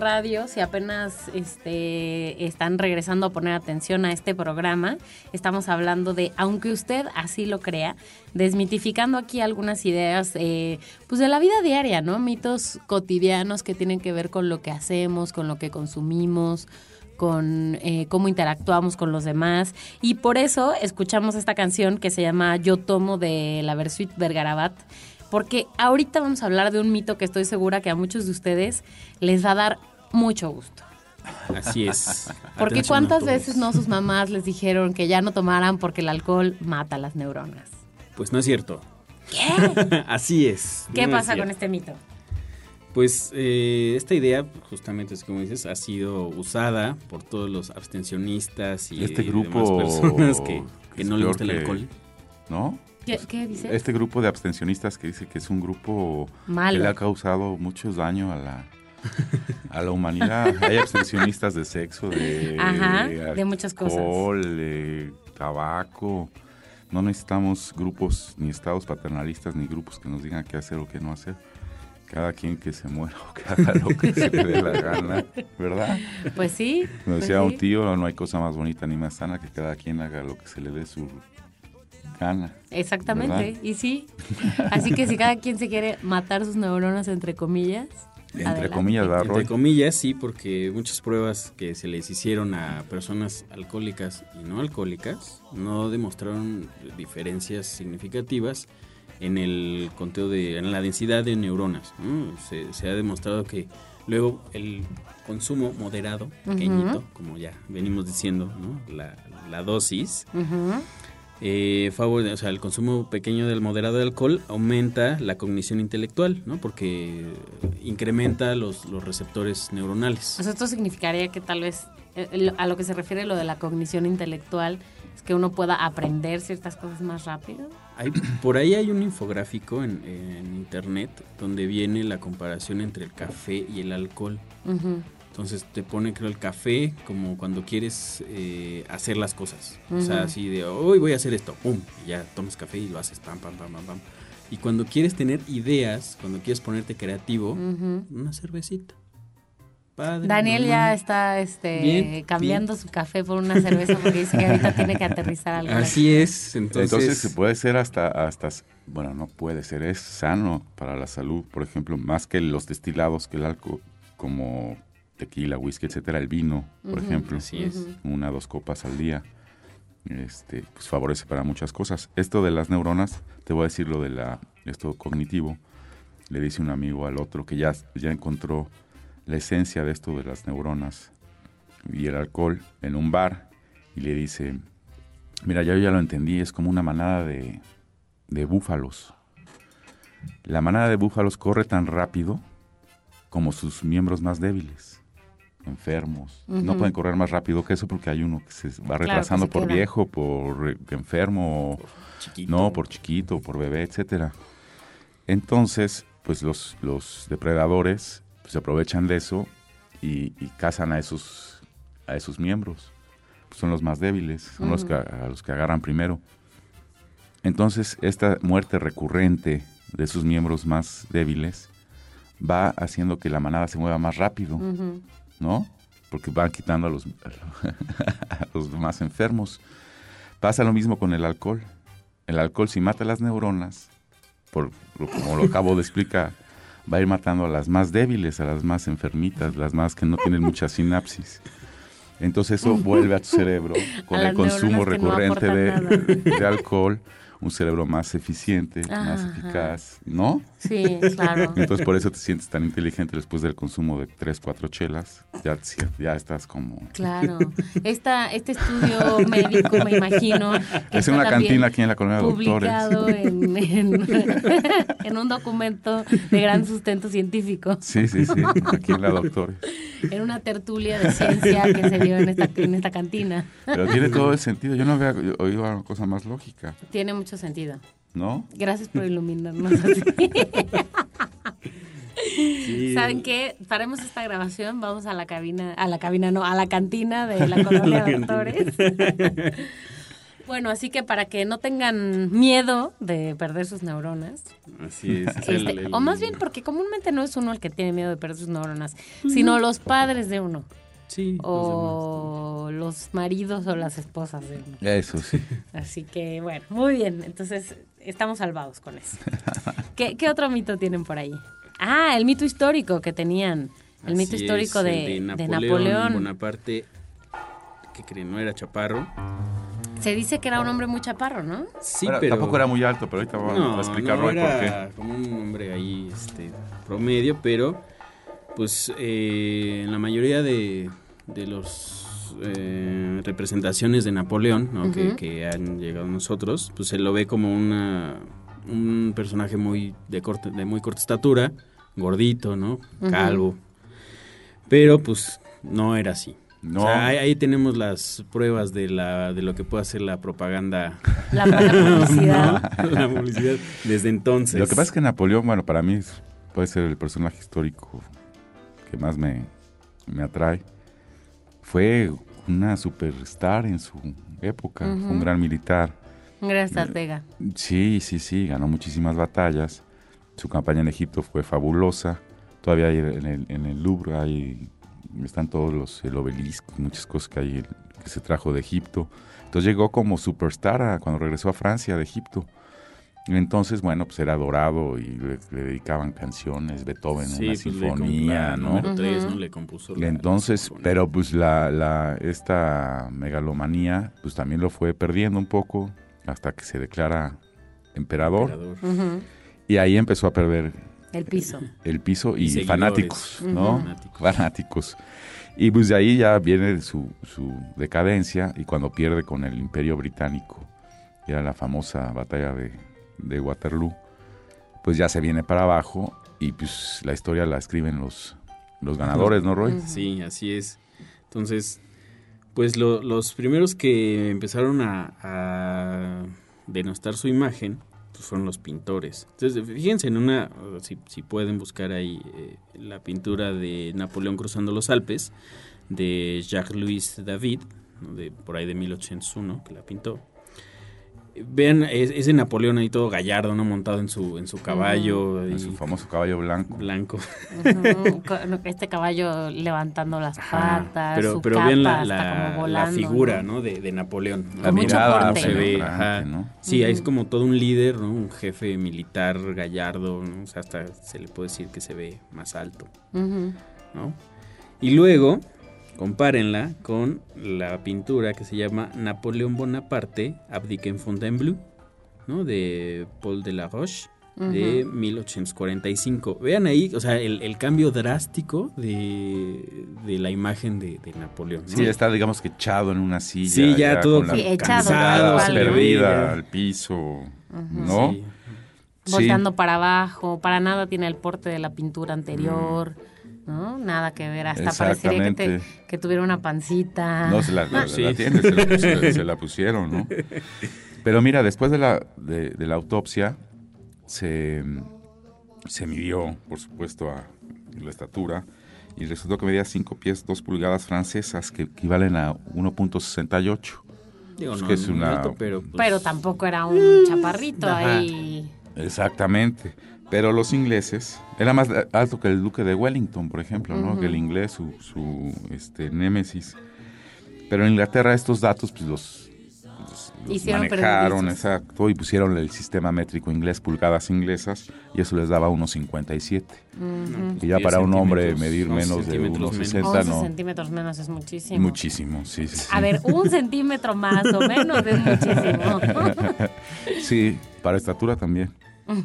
Radio. Si apenas este, están regresando a poner atención a este programa, estamos hablando de, aunque usted así lo crea, desmitificando aquí algunas ideas eh, pues de la vida diaria, ¿no? Mitos cotidianos que tienen que ver con lo que hacemos, con lo que consumimos con eh, cómo interactuamos con los demás y por eso escuchamos esta canción que se llama Yo tomo de la Versuit Vergarabat porque ahorita vamos a hablar de un mito que estoy segura que a muchos de ustedes les va a dar mucho gusto.
Así es. (laughs)
Porque
Atención
cuántas veces no sus mamás les dijeron que ya no tomaran porque el alcohol mata las neuronas.
Pues no es cierto.
¿Qué? (laughs)
Así es.
¿Qué
no es
pasa con este mito?
Pues eh, esta idea, justamente así como dices, ha sido usada por todos los abstencionistas y
Este
demás
grupo
personas que, que
es
no
peor
gusta el alcohol.
¿No?
¿Qué, qué dice?
Este grupo de abstencionistas que dice que es un grupo
Malo.
que le ha causado mucho daño a la, (laughs) a la humanidad. Hay abstencionistas de sexo, de,
Ajá, de muchas cosas.
de tabaco. No necesitamos grupos ni estados paternalistas ni grupos que nos digan qué hacer o qué no hacer. Cada quien que se muera o que haga lo que se le dé la gana, ¿verdad?
Pues sí.
Como
pues
decía
sí.
un tío, no hay cosa más bonita ni más sana que cada quien haga lo que se le dé su gana.
Exactamente,
¿Verdad?
y sí. Así que si cada quien se quiere matar sus neuronas, entre comillas.
Entre
adelante.
comillas, ¿verdad,
Entre comillas, sí, porque muchas pruebas que se les hicieron a personas alcohólicas y no alcohólicas no demostraron diferencias significativas en el conteo de, en la densidad de neuronas. ¿no? Se, se ha demostrado que luego el consumo moderado, pequeñito, como ya venimos diciendo, ¿no? la, la dosis,
Ujú.
Eh, favore- o sea, el consumo pequeño del moderado de alcohol aumenta la cognición intelectual, ¿no? Porque incrementa los, los receptores neuronales.
O sea, esto significaría que tal vez eh, a lo que se refiere lo de la cognición intelectual es que uno pueda aprender ciertas cosas más rápido.
Hay- (clears throat) por ahí hay un infográfico en, en internet donde viene la comparación entre el café y el alcohol.
Ujú.
Entonces te pone, creo, el café como cuando quieres eh, hacer las cosas. O sea, así de, hoy voy a hacer esto, pum, y ya tomas café y lo haces, pam, pam, pam, pam, pam. Y cuando quieres tener ideas, cuando quieres ponerte creativo, una cervecita. Padre,
Daniel ya está este,
Bien,
cambiando su café por una cerveza porque dice que ahorita tiene que aterrizar algo.
Así es, entonces,
Entonces, se puede ser hasta, hasta, bueno, no puede ser, es sano para la salud, por ejemplo, más que los destilados, que el alcohol, como tequila, whisky, etcétera, el vino, por ejemplo,
Así es.
Una dos copas al día, este, pues favorece para muchas cosas. Esto de las neuronas, te voy a decir lo de la, esto cognitivo, le dice un amigo al otro que ya, ya encontró la esencia de esto de las neuronas y el alcohol en un bar y le dice, mira, ya yo ya lo entendí, es como una manada de, de búfalos. La manada de búfalos corre tan rápido como sus miembros más débiles, enfermos. No pueden correr más rápido que eso porque hay uno que se va retrasando
se
por
queda.
viejo, por eh, enfermo,
chiquito.
no, por chiquito, por bebé, etcétera. Entonces, pues los, los depredadores pues, se aprovechan de eso y, y cazan a esos, a esos miembros. Pues, son los más débiles, son los que, a los que agarran primero. Entonces, esta muerte recurrente de sus miembros más débiles va haciendo que la manada se mueva más rápido. ¿No? Porque van quitando a los, (laughs) a los más enfermos. Pasa lo mismo con el alcohol. El alcohol, si mata las neuronas, por, como lo acabo de explicar, va a ir matando a las más débiles, a las más enfermitas, las más que no tienen mucha sinapsis. Entonces eso vuelve a tu cerebro (laughs) con
A
el consumo
no
recurrente de alcohol, un cerebro más eficiente, más
Ajá.
eficaz, ¿no?
Sí, claro. (laughs)
Entonces por eso te sientes tan inteligente después del consumo de tres, cuatro chelas. Ya, ya estás como...
Claro. Esta, este estudio médico, me imagino.
Es
está
una cantina aquí en la colonia de
Publicado
doctores.
en, en, (laughs) en un documento de gran sustento científico,
Sí, sí, sí, aquí en la doctores.
En una tertulia de ciencia que se dio en esta, en esta cantina.
Pero tiene todo el sentido. Yo no había oído una cosa más lógica,
Tiene mucho sentido.
¿no?
Gracias por (laughs) iluminarnos así.
Sí.
¿Saben qué? Paremos esta grabación, vamos a la cabina, a la cabina no, a la cantina de la colonia (laughs) de doctores. Bueno, así que para que no tengan miedo de perder sus neuronas,
Así es. es
este,
el-
o más bien porque comúnmente no es uno el que tiene miedo de perder sus neuronas, sino los padres de uno,
Sí, los
o los maridos o las esposas de uno.
Eso sí.
Así que bueno, muy bien, entonces estamos salvados con eso. (laughs) ¿Qué, qué otro mito tienen por ahí? Ah, el mito histórico que tenían, el mito histórico
es,
de,
el
de Napoleón.
Bonaparte, que creen, no era chaparro.
Se dice que era un hombre muy chaparro, ¿no?
Sí, pero...
Tampoco era muy alto, pero ahorita vamos
No,
a explicar
no,
por qué.
como un hombre ahí este, promedio, pero pues eh, en la mayoría de, de los eh, representaciones de Napoleón ¿no? que, han llegado a nosotros, pues se lo ve como una, un personaje muy de, corte, de muy corta estatura, gordito, ¿no? Calvo. Pero pues no era así.
No.
O sea, ahí, ahí tenemos las pruebas de, la, de lo que puede hacer la propaganda
La, la publicidad. (laughs)
la publicidad desde entonces.
Lo que pasa es que Napoleón, bueno, para mí puede ser el personaje histórico que más me, me atrae. Fue una superstar en su época, fue un gran militar.
Un gran estratega.
Sí, sí, sí, ganó muchísimas batallas. Su campaña en Egipto fue fabulosa. Todavía hay en el, en el Louvre hay, están todos los el obelisco, muchas cosas que hay que se trajo de Egipto. Entonces llegó como superstar a- cuando regresó a Francia de Egipto. Entonces, bueno, pues era adorado y le, le dedicaban canciones, Beethoven,
Sí,
una
pues,
sinfonía, ¿no?
tres. ¿no? Le compuso la-
Entonces,
la
pero pues la, la, esta megalomanía, pues también lo fue perdiendo un poco hasta que se declara emperador. Y ahí empezó a perder
El piso.
el piso y, fanáticos, ¿no?
Fanáticos.
Fanáticos. Y pues de ahí ya viene su, su decadencia y cuando pierde con el imperio británico, que era la famosa batalla de, de Waterloo, pues ya se viene para abajo y pues la historia la escriben los, los ganadores, ¿no, Roy?
Sí, así es. Entonces, pues lo- los primeros que empezaron a, a denostar su imagen pues fueron los pintores. Entonces, fíjense en una, si, si pueden buscar ahí eh, la pintura de Napoleón cruzando los Alpes, de Jacques-Louis David, de, por ahí de 1801, que la pintó. Vean es- ese Napoleón ahí todo gallardo, ¿no? Montado en su, en su caballo.
En
y
su famoso caballo blanco.
blanco.
Este caballo levantando las
Ajá.
patas,
pero
su
pero
capa
vean la, la- figura ¿no? de, de Napoleón.
La mirada
porte.
se ve,
penetrante,
ajá.
¿no?
Sí, ahí es como todo un líder, ¿no? un jefe militar gallardo, ¿no? o sea, hasta se le puede decir que se ve más alto. ¿no? Y luego, compárenla con la pintura que se llama Napoleón Bonaparte, Abdique en Fontainebleau, ¿no? de Paul de la Roche, de 1845. Vean ahí, o sea, el, el cambio drástico de, de la imagen de, de Napoleón. ¿no?
Sí, está, digamos que echado en una silla.
Sí, ya todo
con la
Sí, ¿no?
perdida al piso, ¿no?
Sí.
Sí.
Volteando para abajo, para nada tiene el porte de la pintura anterior, ¿no? Nada que ver, hasta parecería que, te- que tuviera una pancita.
No, se la, la-
Sí.
la tiene, se la, pus- (laughs) se la pusieron, ¿no? Pero mira, después de la, de, de la autopsia, se, se midió, por supuesto, a la estatura y resultó que medía 5 pies 2 pulgadas francesas, que equivalen a 1.68.
Digo,
Es
no,
que es una-
alto, pero, pues,
Pero tampoco era un chaparrito
Ajá.
ahí.
Exactamente. Pero los ingleses, era más alto que el duque de Wellington, por ejemplo, ¿no? Que el inglés, su, su este, némesis. Pero en Inglaterra estos datos pues, los, los- los
Hicieron
manejaron, exacto, y pusieron el sistema métrico inglés, pulgadas inglesas, y eso les daba 1.57.
no, pues,
Y ya
10
para un hombre medir
11
menos de
centímetros
1.60
menos.
11
no.
centímetros menos es muchísimo.
Muchísimo, sí, sí. sí.
A ver, un centímetro más o menos es (laughs) muchísimo.
Sí, para estatura también. (laughs)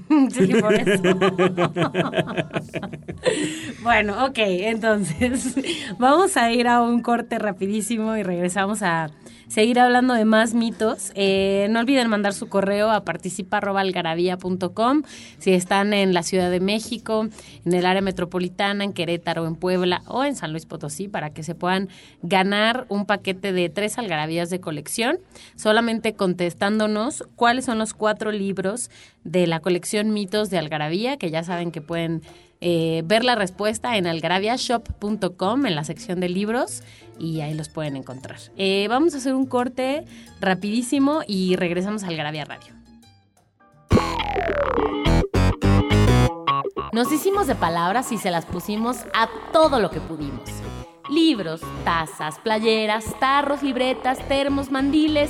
(laughs)
bueno, ok, entonces (laughs) vamos a ir a un corte rapidísimo y regresamos a seguir hablando de más mitos. Eh, no olviden mandar su correo a participa.algarabía.com si están en la Ciudad de México, en el área metropolitana, en Querétaro, en Puebla o en San Luis Potosí para que se puedan ganar un paquete de tres algarabías de colección, solamente contestándonos cuáles son los cuatro libros de la colección Mitos de Algarabía, que ya saben que pueden eh, ver la respuesta en algarabiashop.com en la sección de libros y ahí los pueden encontrar. Eh, vamos a hacer un corte rapidísimo y regresamos a Algarabía Radio. Nos hicimos de palabras y se las pusimos a todo lo que pudimos. Libros, tazas, playeras, tarros, libretas, termos, mandiles,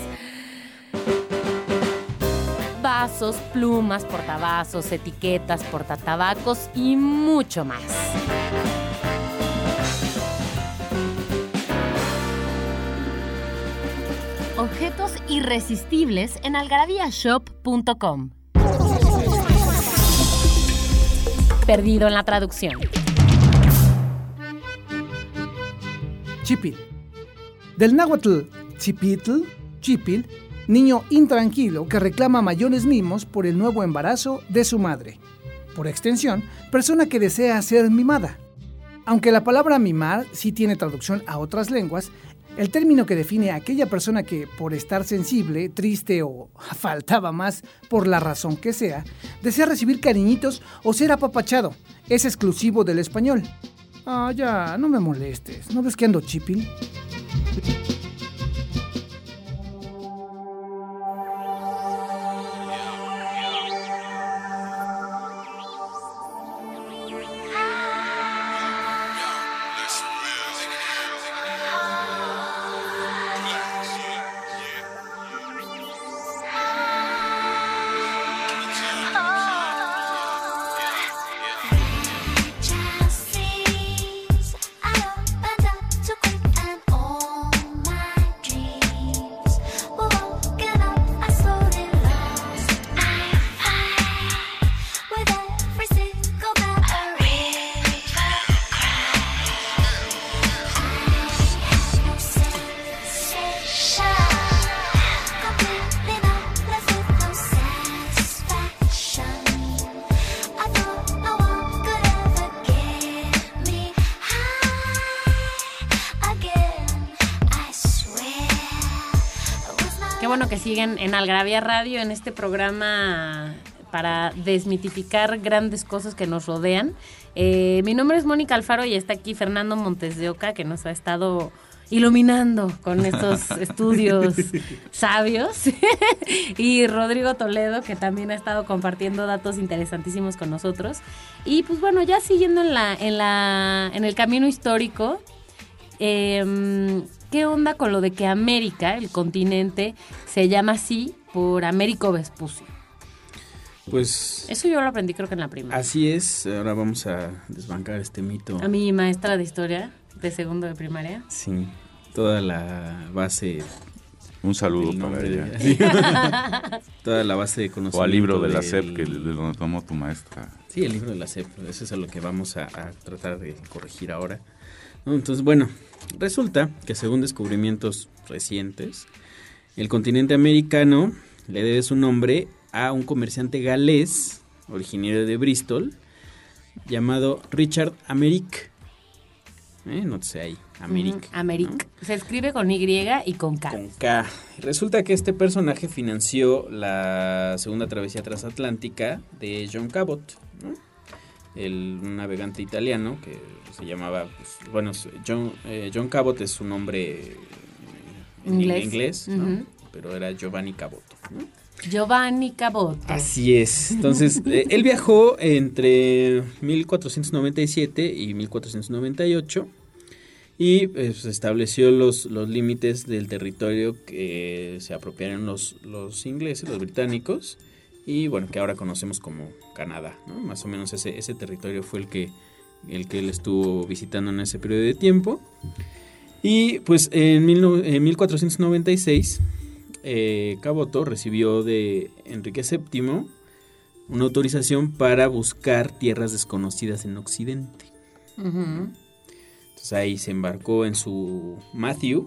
vasos, plumas, portavasos, etiquetas, portatabacos y mucho más. Objetos irresistibles en algarabíashop.com. Perdido en la traducción.
Chipil. Del náhuatl chipitl, chipil, niño intranquilo que reclama mayores mimos por el nuevo embarazo de su madre. Por extensión, persona que desea ser mimada. Aunque la palabra mimar sí tiene traducción a otras lenguas, el término que define a aquella persona que, por estar sensible, triste o (laughs) faltaba más, por la razón que sea, desea recibir cariñitos o ser apapachado, es exclusivo del español. Ah, ya, no me molestes. ¿No ves que ando chipil?
Siguen en Algravia Radio, en este programa para desmitificar grandes cosas que nos rodean. Eh, mi nombre es Mónica Alfaro y está aquí Fernando Montes de Oca, que nos ha estado iluminando con estos (laughs) estudios sabios. (laughs) y Rodrigo Toledo, que también ha estado compartiendo datos interesantísimos con nosotros. Y pues bueno, ya siguiendo en, la, en, la, en el camino histórico, eh, ¿qué onda con lo de que América, el continente, se llama así por Américo Vespucio?
Pues
Eso yo lo aprendí creo que en la primaria.
así es. Ahora vamos a desbancar este mito.
A mi maestra de historia de segundo de primaria.
Sí, toda la base
Un saludo para ella.
sí. (laughs) toda la base de conocimiento.
O al libro de la
del-
SEP que de donde tomó tu maestra.
Sí, el libro de la SEP. Eso es a lo que vamos a, a tratar de corregir ahora. ¿No? Entonces, bueno, resulta que según descubrimientos recientes, el continente americano le debe su nombre a un comerciante galés, originario de Bristol, llamado Richard Americ. ¿Eh? Nótese ahí, Americ.
Americ.
¿no?
Se escribe con Y y con K.
Con K. Resulta que este personaje financió la segunda travesía transatlántica de John Cabot, ¿no? El un navegante italiano que se llamaba, pues, bueno, John, eh, John Cabot es su nombre eh, en
Inglés.
inglés, pero era Giovanni Cabot. ¿no?
Giovanni Caboto.
Así es. Entonces, (laughs) eh, él viajó entre 1497 y 1498 y pues, estableció los, los límites del territorio que se apropiaron los, los ingleses, los británicos, y bueno, que ahora conocemos como Canadá. Más o menos ese, ese territorio fue el que, el que él estuvo visitando en ese periodo de tiempo. Y pues en, mil no- en 1496 eh, Caboto recibió de Enrique VII una autorización para buscar tierras desconocidas en Occidente. Entonces ahí se embarcó en su Matthew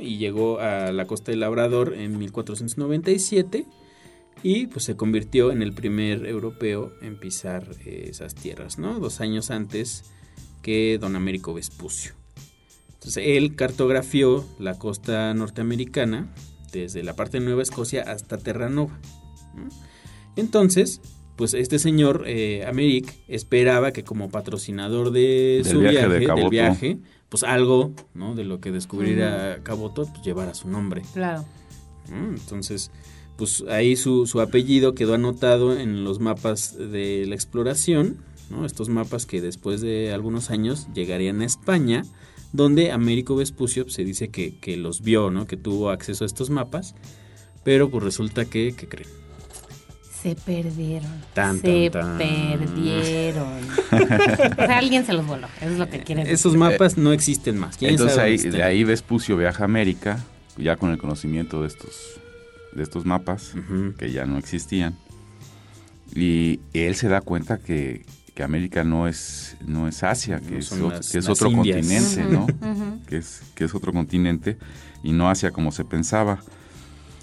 y llegó a la costa del Labrador en 1497 y pues se convirtió en el primer europeo en pisar eh, esas tierras, ¿no? Dos años antes que don Américo Vespucio. Entonces él cartografió la costa norteamericana desde la parte de Nueva Escocia hasta Terranova. ¿no? Entonces, pues este señor, eh, Americ, esperaba que como patrocinador de
Del
su
viaje
viaje,
de
del viaje, pues algo, ¿no? De lo que descubriera Caboto, pues llevara su nombre.
Claro.
¿no? Entonces, pues ahí su, su apellido quedó anotado en los mapas de la exploración, ¿no? Estos mapas que después de algunos años llegarían a España, donde Américo Vespucio pues, se dice que, que los vio, ¿no? Que tuvo acceso a estos mapas, pero pues resulta que, ¿qué creen?
Se perdieron.
Tan,
se
tan, tan.
perdieron. (laughs) o sea, alguien se los voló. Eso es lo que quieren decir.
Esos mapas no existen más. ¿Quién
Entonces
sabe
ahí,
dónde
de ahí Vespucio viaja a América ya con el conocimiento de estos, de estos mapas, que ya no existían. Y él se da cuenta que, que América no es, no es Asia, que
No
es,
las-
que otro
Indias.
continente, ¿no? Que es, que es otro continente y no Asia como se pensaba.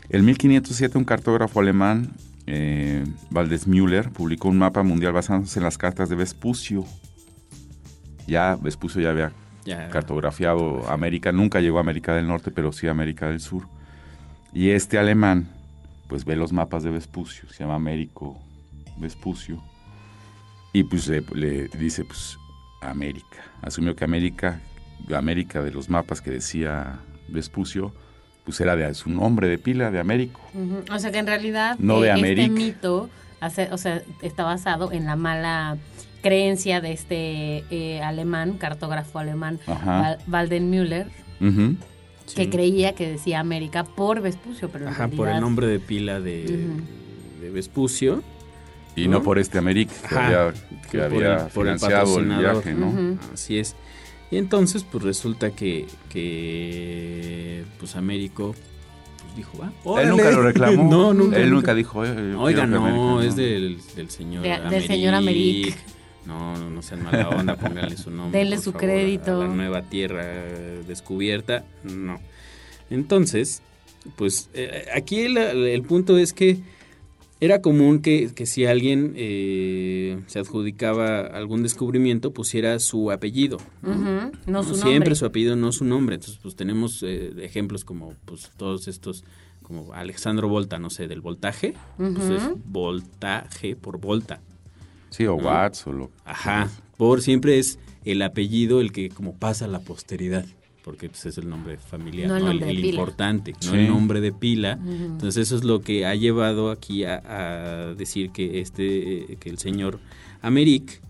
En 1507 un cartógrafo alemán, eh, Valdés Müller, publicó un mapa mundial basándose en las cartas de Vespucio. Ya Vespucio ya había
Ya.
cartografiado América, nunca llegó a América del Norte, pero sí a América del Sur. Y este alemán, pues ve los mapas de Vespucio, se llama Américo Vespucio, y pues le, le dice, pues, América. Asumió que América, América de los mapas que decía Vespucio, pues era de su nombre de pila, de Américo.
O sea que en realidad
No de
este mito hace- o sea, está basado en la mala creencia de este eh, alemán, cartógrafo alemán. Val- Waldenmüller,
Ujú.
Sí.
que creía que decía América por Vespucio, pero en
Ajá, por el nombre de pila de, de Vespucio.
Y no
¿No?
por este América que
Ajá,
había, que
por
había
el- por el
financiado el,
patrocinador.
viaje, ¿no?
Ujú.
Así es. Y entonces, pues resulta que, que pues Américo pues, dijo, va.
Él nunca lo reclamó. (laughs)
no, nunca.
Él
nunca.
nunca dijo, "Oye, yo
Oiga, no,
América",
es del, del señor
De- del señor Améric.
No, no, no sean mala onda, pónganle su nombre.
Denle su
favor,
crédito.
A la nueva tierra descubierta, no. Entonces, pues eh, aquí el, el punto es que era común que, que si alguien eh, se adjudicaba algún descubrimiento, pusiera su apellido. ¿no?
No su
Siempre
nombre.
su apellido, no su nombre. Entonces, pues tenemos eh, ejemplos como pues todos estos, como Alejandro Volta, no sé, del voltaje. Entonces,
Ujú.
voltaje por volta.
Sí, o Watts o lo...
Ajá. Por siempre es el apellido el que como pasa a la posteridad. Porque pues, es el nombre familiar,
No el
¿no?
nombre de
el
pila.
importante, no el nombre de pila. Entonces eso es lo que ha llevado aquí a, a decir que este, eh, que el señor Americ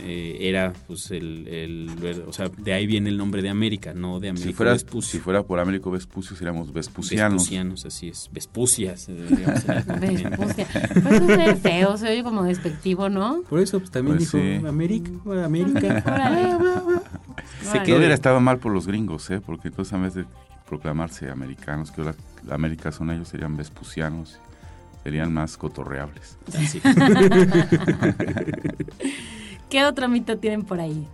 eh, era pues el, el o sea, de ahí viene el nombre de América, no de América
Si fuera,
Vespucio.
si fuera por Américo Vespucio, seríamos Vespucianos.
Vespucianos, así es. Vespucias, eh, digamos. (laughs)
Vespucia. Pero eso se ve feo, se oye como despectivo, ¿no?
Por eso pues, también
Pues
dijo
sí.
América, América. (laughs) Se quedó
hubiera estado mal por los gringos, ¿eh? Porque entonces en vez de proclamarse americanos, que ahora la América son ellos, serían vespucianos, serían más cotorreables.
Así. (laughs)
¿Qué otro mito tienen por ahí?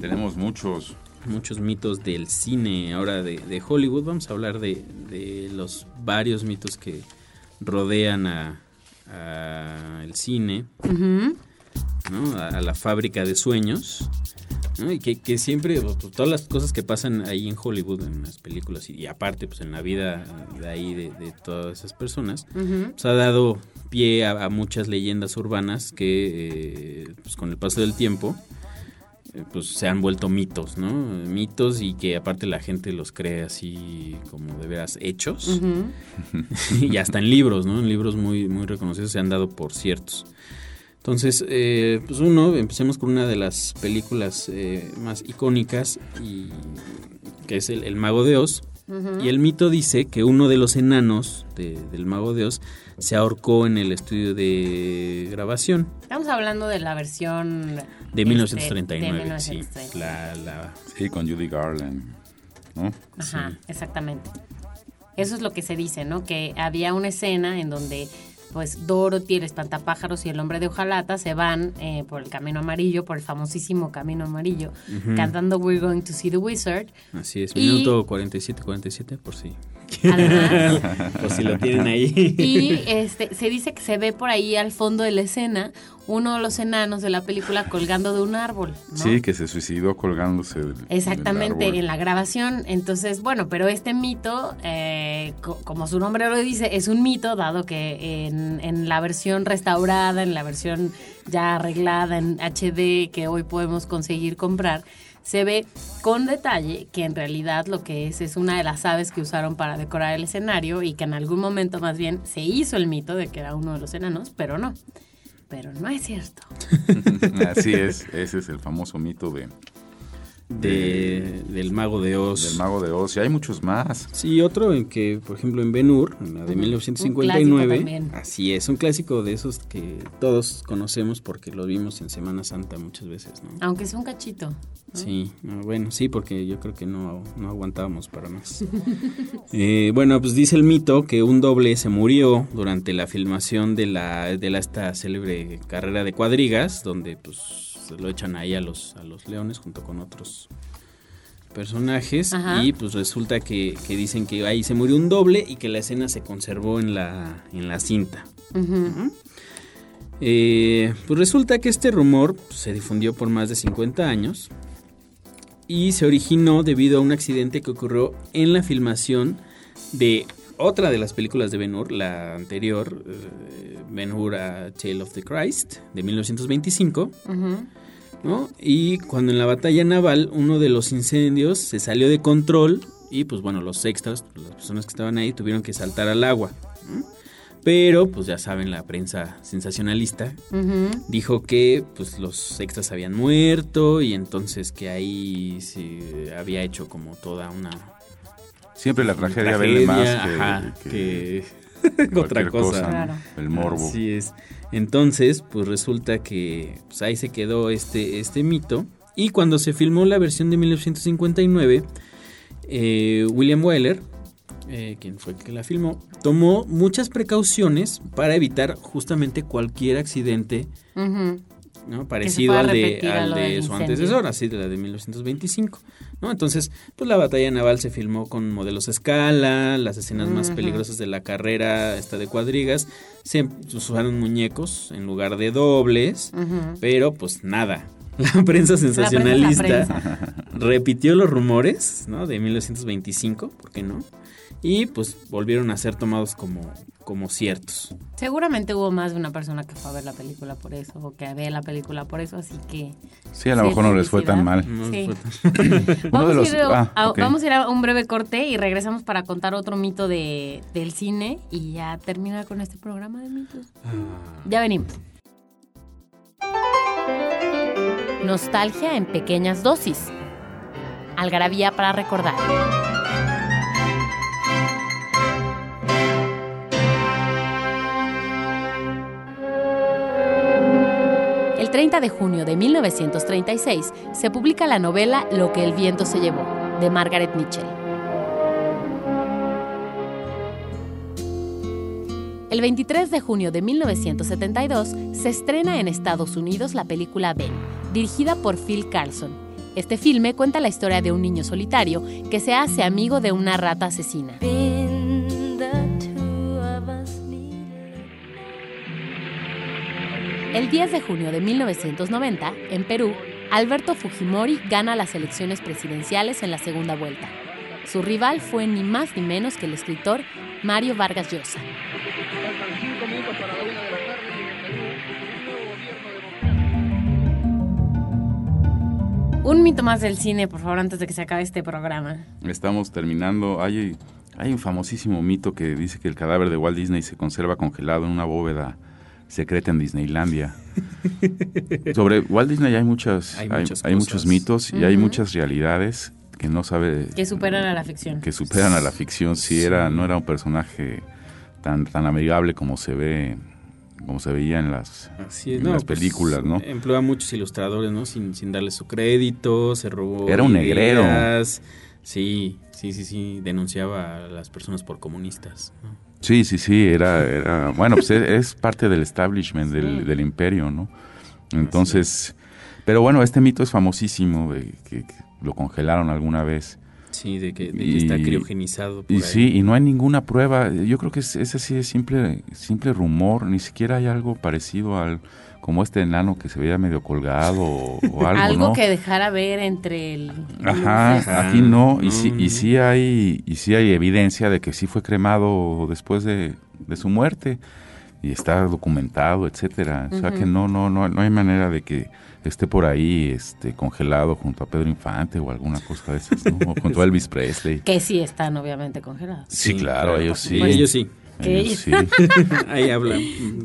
Tenemos muchos.
muchos mitos del cine, ahora de, de Hollywood. Vamos a hablar de, de los varios mitos que rodean a, a el cine. ¿no? a, a la fábrica de sueños. ¿no? Y que, que siempre, todas las cosas que pasan ahí en Hollywood, en las películas y, y aparte pues en la vida de ahí de, de todas esas personas,
Ujú.
pues, ha dado pie a, a muchas leyendas urbanas que eh, pues, con el paso del tiempo eh, pues se han vuelto mitos, ¿no? Mitos y que aparte la gente los cree así como de veras hechos
Ujú. (laughs)
y hasta en libros, ¿no? En libros muy, muy reconocidos se han dado por ciertos. Entonces, eh, pues uno, empecemos con una de las películas eh, más icónicas y que es el, el Mago de Oz. Y el mito dice que uno de los enanos de- del Mago de Oz se ahorcó en el estudio de grabación
Estamos hablando de la versión...
de
este,
1939.
de
sí,
1939.
la, la-
Sí, con Judy Garland, ¿no?
Ajá, exactamente. Eso es lo que se dice, ¿no? Que había una escena en donde pues Dorothy, el espantapájaros y el hombre de hojalata se van eh, por el camino amarillo, por el famosísimo camino amarillo, cantando We're Going to See the Wizard.
así es,
Y-
minuto 47-47 por si,
Además, (laughs)
por si lo tienen ahí.
y este, se dice que se ve por ahí al fondo de la escena uno de los enanos de la película colgando de un árbol. ¿no?
Sí, que se suicidó colgándose del,
Exactamente,
del árbol.
en la grabación. Entonces, bueno, pero este mito, eh, co- como su nombre lo dice, es un mito, dado que en, en la versión restaurada, en la versión ya arreglada en HD que hoy podemos conseguir comprar, se ve con detalle que en realidad lo que es es una de las aves que usaron para decorar el escenario y que en algún momento más bien se hizo el mito de que era uno de los enanos, pero no. Pero no es cierto. (laughs)
Así es, ese es el famoso mito de,
de, del Mago de Oz.
Del Mago de Oz. Y hay muchos más.
Sí, otro en que, por ejemplo, en Ben Hur, en la de
Un
1959.
clásico también.
Así es, un clásico de esos que todos conocemos porque lo vimos en Semana Santa muchas veces, ¿no?
Aunque es un cachito.
Sí, ah, bueno, sí, porque yo creo que no, no aguantábamos para más. (laughs) Eh, bueno, pues dice el mito que un doble se murió durante la filmación de la de la, esta célebre carrera de cuadrigas, donde pues lo echan ahí a los, a los leones junto con otros personajes
Ajá.
y pues resulta que, que dicen que ahí se murió un doble y que la escena se conservó en la, en la cinta. Eh, pues resulta que este rumor pues, se difundió por más de 50 años y se originó debido a un accidente que ocurrió en la filmación de otra de las películas de Ben Hur, la anterior, eh, Ben Hur A Tale of the Christ, de 1925.
Ujú.
¿no? Y cuando en la batalla naval uno de los incendios se salió de control y pues bueno, los extras, las personas que estaban ahí tuvieron que saltar al agua. ¿no? Pero pues ya saben, la prensa sensacionalista dijo que pues los extras habían muerto y entonces que ahí se había hecho como toda una
Siempre la tragedia, vende más que,
ajá,
que (laughs)
otra cosa.
El morbo.
Así es. Entonces, pues resulta que pues, ahí se quedó este, este mito. Y cuando se filmó la versión de 1959, eh, William Wyler, eh, quien fue el que la filmó, tomó muchas precauciones para evitar justamente cualquier accidente
Ujú.
¿No? parecido al de, al de su antecesor, así de la de 1925. ¿no? Entonces, pues la batalla naval se filmó con modelos a escala, las escenas más peligrosas de la carrera, esta de cuadrigas, se usaron muñecos en lugar de dobles, pero pues nada. (laughs) La prensa sensacionalista
prensa. (laughs)
repitió los rumores ¿no? de 1925, ¿por qué no? Y pues volvieron a ser tomados como, como ciertos.
Seguramente hubo más de una persona que fue a ver la película por eso, o que ve la película por eso, así que...
Sí, a lo
Sí,
mejor no les fue tan mal.
No
Sí.
fue tan- (laughs)
Vamos,
de los-
a ir a,
ah,
vamos a ir a un breve corte y regresamos para contar otro mito de, del cine y ya terminar con este programa de mitos. Ya venimos. Nostalgia en pequeñas dosis. Algarabía para recordar. 30 de junio de 1936 se publica la novela Lo que el viento se llevó, de Margaret Mitchell. El 23 de junio de 1972 se estrena en Estados Unidos la película Ben, dirigida por Phil Carlson. Este filme cuenta la historia de un niño solitario que se hace amigo de una rata asesina. El 10 de junio de 1990, en Perú, Alberto Fujimori gana las elecciones presidenciales en la segunda vuelta. Su rival fue ni más ni menos que el escritor Mario Vargas Llosa. Un mito más del cine, por favor, antes de que se acabe este programa.
Estamos terminando. Hay, hay un famosísimo mito que dice que el cadáver de Walt Disney se conserva congelado en una bóveda secreta en Disneylandia. Sobre Walt Disney hay muchas,
Hay
hay,
muchas
hay muchos mitos y hay muchas realidades que no sabe
Que superan a la ficción.
que superan a la ficción. Si era, no era un personaje tan tan amigable como se ve, como se veía en las
Así es,
en
no,
las
pues,
películas, ¿no?
Empleó a muchos ilustradores, ¿no? Sin, sin darle su crédito, se robó.
Era un negrero.
ideas. Sí, sí, sí, sí. Denunciaba a las personas por comunistas. ¿no?
Sí, sí, sí, era, era bueno, pues es, es parte del establishment del,
Sí.
del imperio, ¿no? Entonces, pero bueno, este mito es famosísimo de que, que lo congelaron alguna vez.
Sí, de que, de que
Y-
está criogenizado. por
Y
ahí.
sí, y no hay ninguna prueba. Yo creo que es, es así de simple, simple rumor. Ni siquiera hay algo parecido al como este enano que se veía medio colgado o, o (laughs) algo,
Algo
¿no?
que dejara ver entre el...
Ajá, aquí no, y sí, y
no.
sí hay, y sí hay evidencia de que sí fue cremado después de, de su muerte y está documentado, etcétera. O sea que no, no, no, no hay manera de que esté por ahí, este, congelado junto a Pedro Infante o alguna cosa de esas, ¿no? O junto a Elvis Presley.
Que sí están obviamente congelados.
Sí, claro, ellos sí.
Ellos sí.
Que
Ellos sí. (laughs)
Ahí hablan.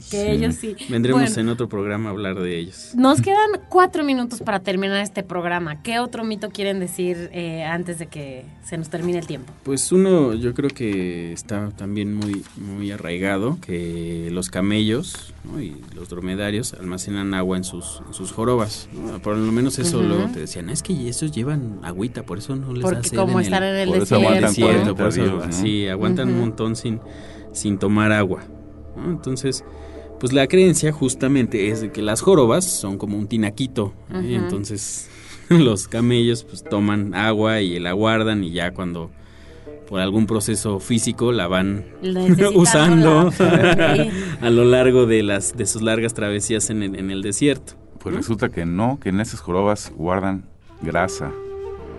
Que ellos sí.
Vendremos
Bueno.
en otro programa a hablar de ellos.
Nos quedan cuatro minutos para terminar este programa. ¿Qué otro mito quieren decir eh, antes de que se nos termine el tiempo?
Pues uno, yo creo que está también muy, muy arraigado, que los camellos ¿no? y los dromedarios almacenan agua en sus, en sus jorobas. ¿no? Por lo menos eso
Ujú.
luego te decían, es que esos llevan agüita, por eso no les
Porque
sed
como
en
están en el
por eso
desierto.
aguantan
desierto,
40
por eso,
¿no?
sí, aguantan
Ujú.
un montón sin, sin tomar agua. ¿no? Entonces, pues la creencia justamente es de que las jorobas son como un tinaquito. ¿eh? Entonces, (laughs) los camellos pues toman agua y la guardan y ya cuando por algún proceso físico la van (laughs) usando
la- (laughs)
a lo largo de las de sus largas travesías en el, en el desierto.
Pues resulta que no, que en esas jorobas guardan grasa.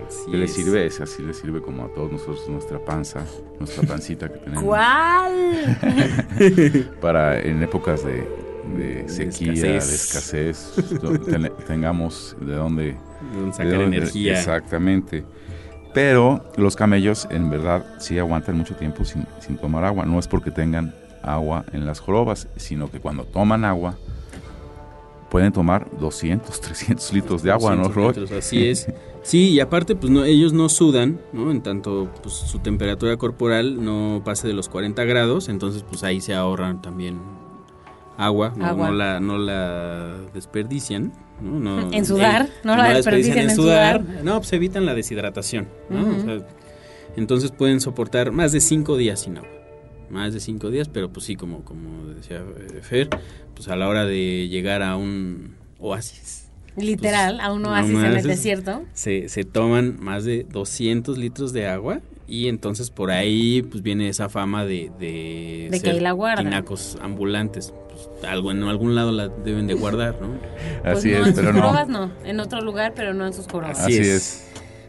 Así
que
es.
sirve, es así les sirve como a todos nosotros nuestra panza, nuestra pancita que tenemos.
¿Cuál? (laughs)
Para en épocas de, de sequía, de
escasez.
escasez, do- ten- tengamos de dónde
De dónde
de
sacar
dónde-
energía.
Exactamente. Pero los camellos en verdad sí aguantan mucho tiempo sin, sin tomar agua. No es porque tengan agua en las jorobas, sino que cuando toman agua pueden tomar 200, 300 litros de agua, ¿no,
200
Roy?
así es. (laughs) Sí, y aparte, pues no, ellos no sudan, ¿no? En tanto, pues su temperatura corporal no pase de los 40 grados, entonces pues ahí se ahorran también agua, no,
Agua.
no la, no la desperdician, ¿no? No- (laughs)
En sudar,
eh,
no la desperdician en sudar.
No, pues evitan la deshidratación, ¿no?
Ujú.
O sea, entonces pueden soportar más de 5 días sin agua. Más de 5 días, pero pues sí, como, como decía eh, Fer, pues a la hora de llegar a un oasis,
Literal, a un
a un
oasis en el desierto.
se, se toman más de 200 litros de agua y entonces por ahí pues viene esa fama de de,
De que ahí la guardan.
tinacos ambulantes pues, algo en algún lado la deben de guardar no
Pues
Así
no,
es,
en
pero
sus
no.
no. En otro lugar, pero no en sus jorobas.
Así
Así
es.
es.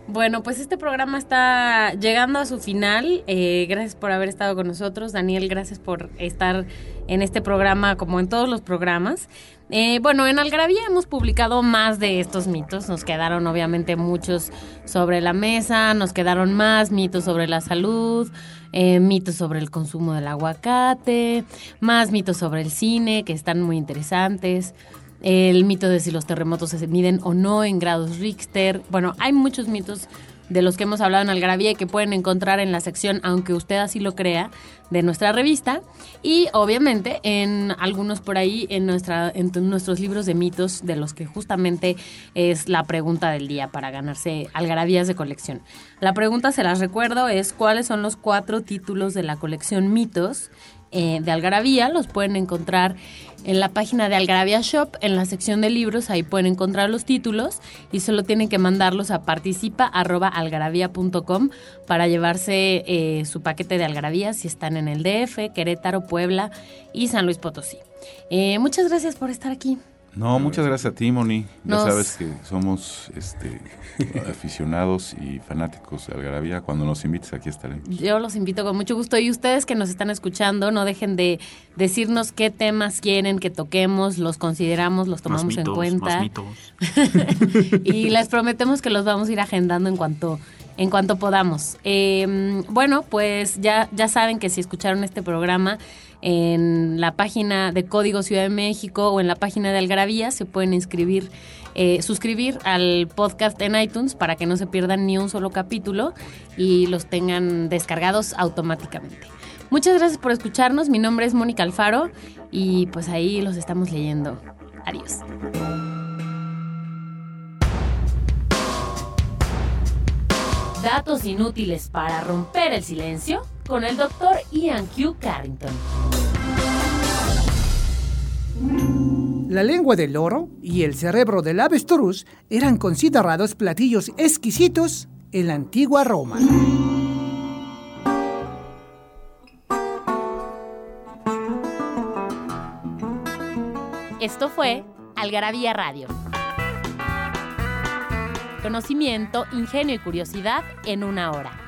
Bueno, pues este programa está llegando a su final. Eh, gracias por haber estado con nosotros. Daniel, gracias por estar en este programa como en todos los programas. Eh, bueno, en Algarabía hemos publicado más de estos mitos. Nos quedaron obviamente muchos sobre la mesa, nos quedaron más mitos sobre la salud, eh, mitos sobre el consumo del aguacate, más mitos sobre el cine que están muy interesantes el mito de si los terremotos se miden o no en grados Richter. Bueno, hay muchos mitos de los que hemos hablado en Algarabía y que pueden encontrar en la sección, aunque usted así lo crea, de nuestra revista. Y obviamente en algunos por ahí en, nuestra, en nuestros libros de mitos, de los que justamente es la pregunta del día para ganarse Algarabías de colección. La pregunta, se las recuerdo, es cuáles son los cuatro títulos de la colección mitos eh, de Algarabía. Los pueden encontrar en la página de Algarabía Shop, en la sección de libros, ahí pueden encontrar los títulos y solo tienen que mandarlos a participa.algarabía.com para llevarse eh, su paquete de Algarabía si están en el DF, Querétaro, Puebla y San Luis Potosí. Eh, muchas gracias por estar aquí.
No, muchas gracias a ti, Moni. Ya sabes que somos este, (laughs) aficionados y fanáticos de Algarabía. Cuando nos invites, aquí estaremos.
Yo los invito con mucho gusto y ustedes que nos están escuchando, no dejen de decirnos qué temas quieren que toquemos, los consideramos, los tomamos en cuenta. (laughs) y les prometemos que los vamos a ir agendando en cuanto en cuanto podamos. Eh, bueno, pues ya, ya saben que si escucharon este programa en la página de Código Ciudad de México o en la página de Algarabía se pueden inscribir, eh, suscribir al podcast en iTunes para que no se pierdan ni un solo capítulo y los tengan descargados automáticamente. Muchas gracias por escucharnos. Mi nombre es Mónica Alfaro y pues ahí los estamos leyendo. Adiós. Datos inútiles para romper el silencio con el doctor Ian Q. Carrington.
La lengua del loro y el cerebro del avestruz eran considerados platillos exquisitos en la antigua Roma.
Esto fue Algarabía Radio. Conocimiento, ingenio y curiosidad en una hora.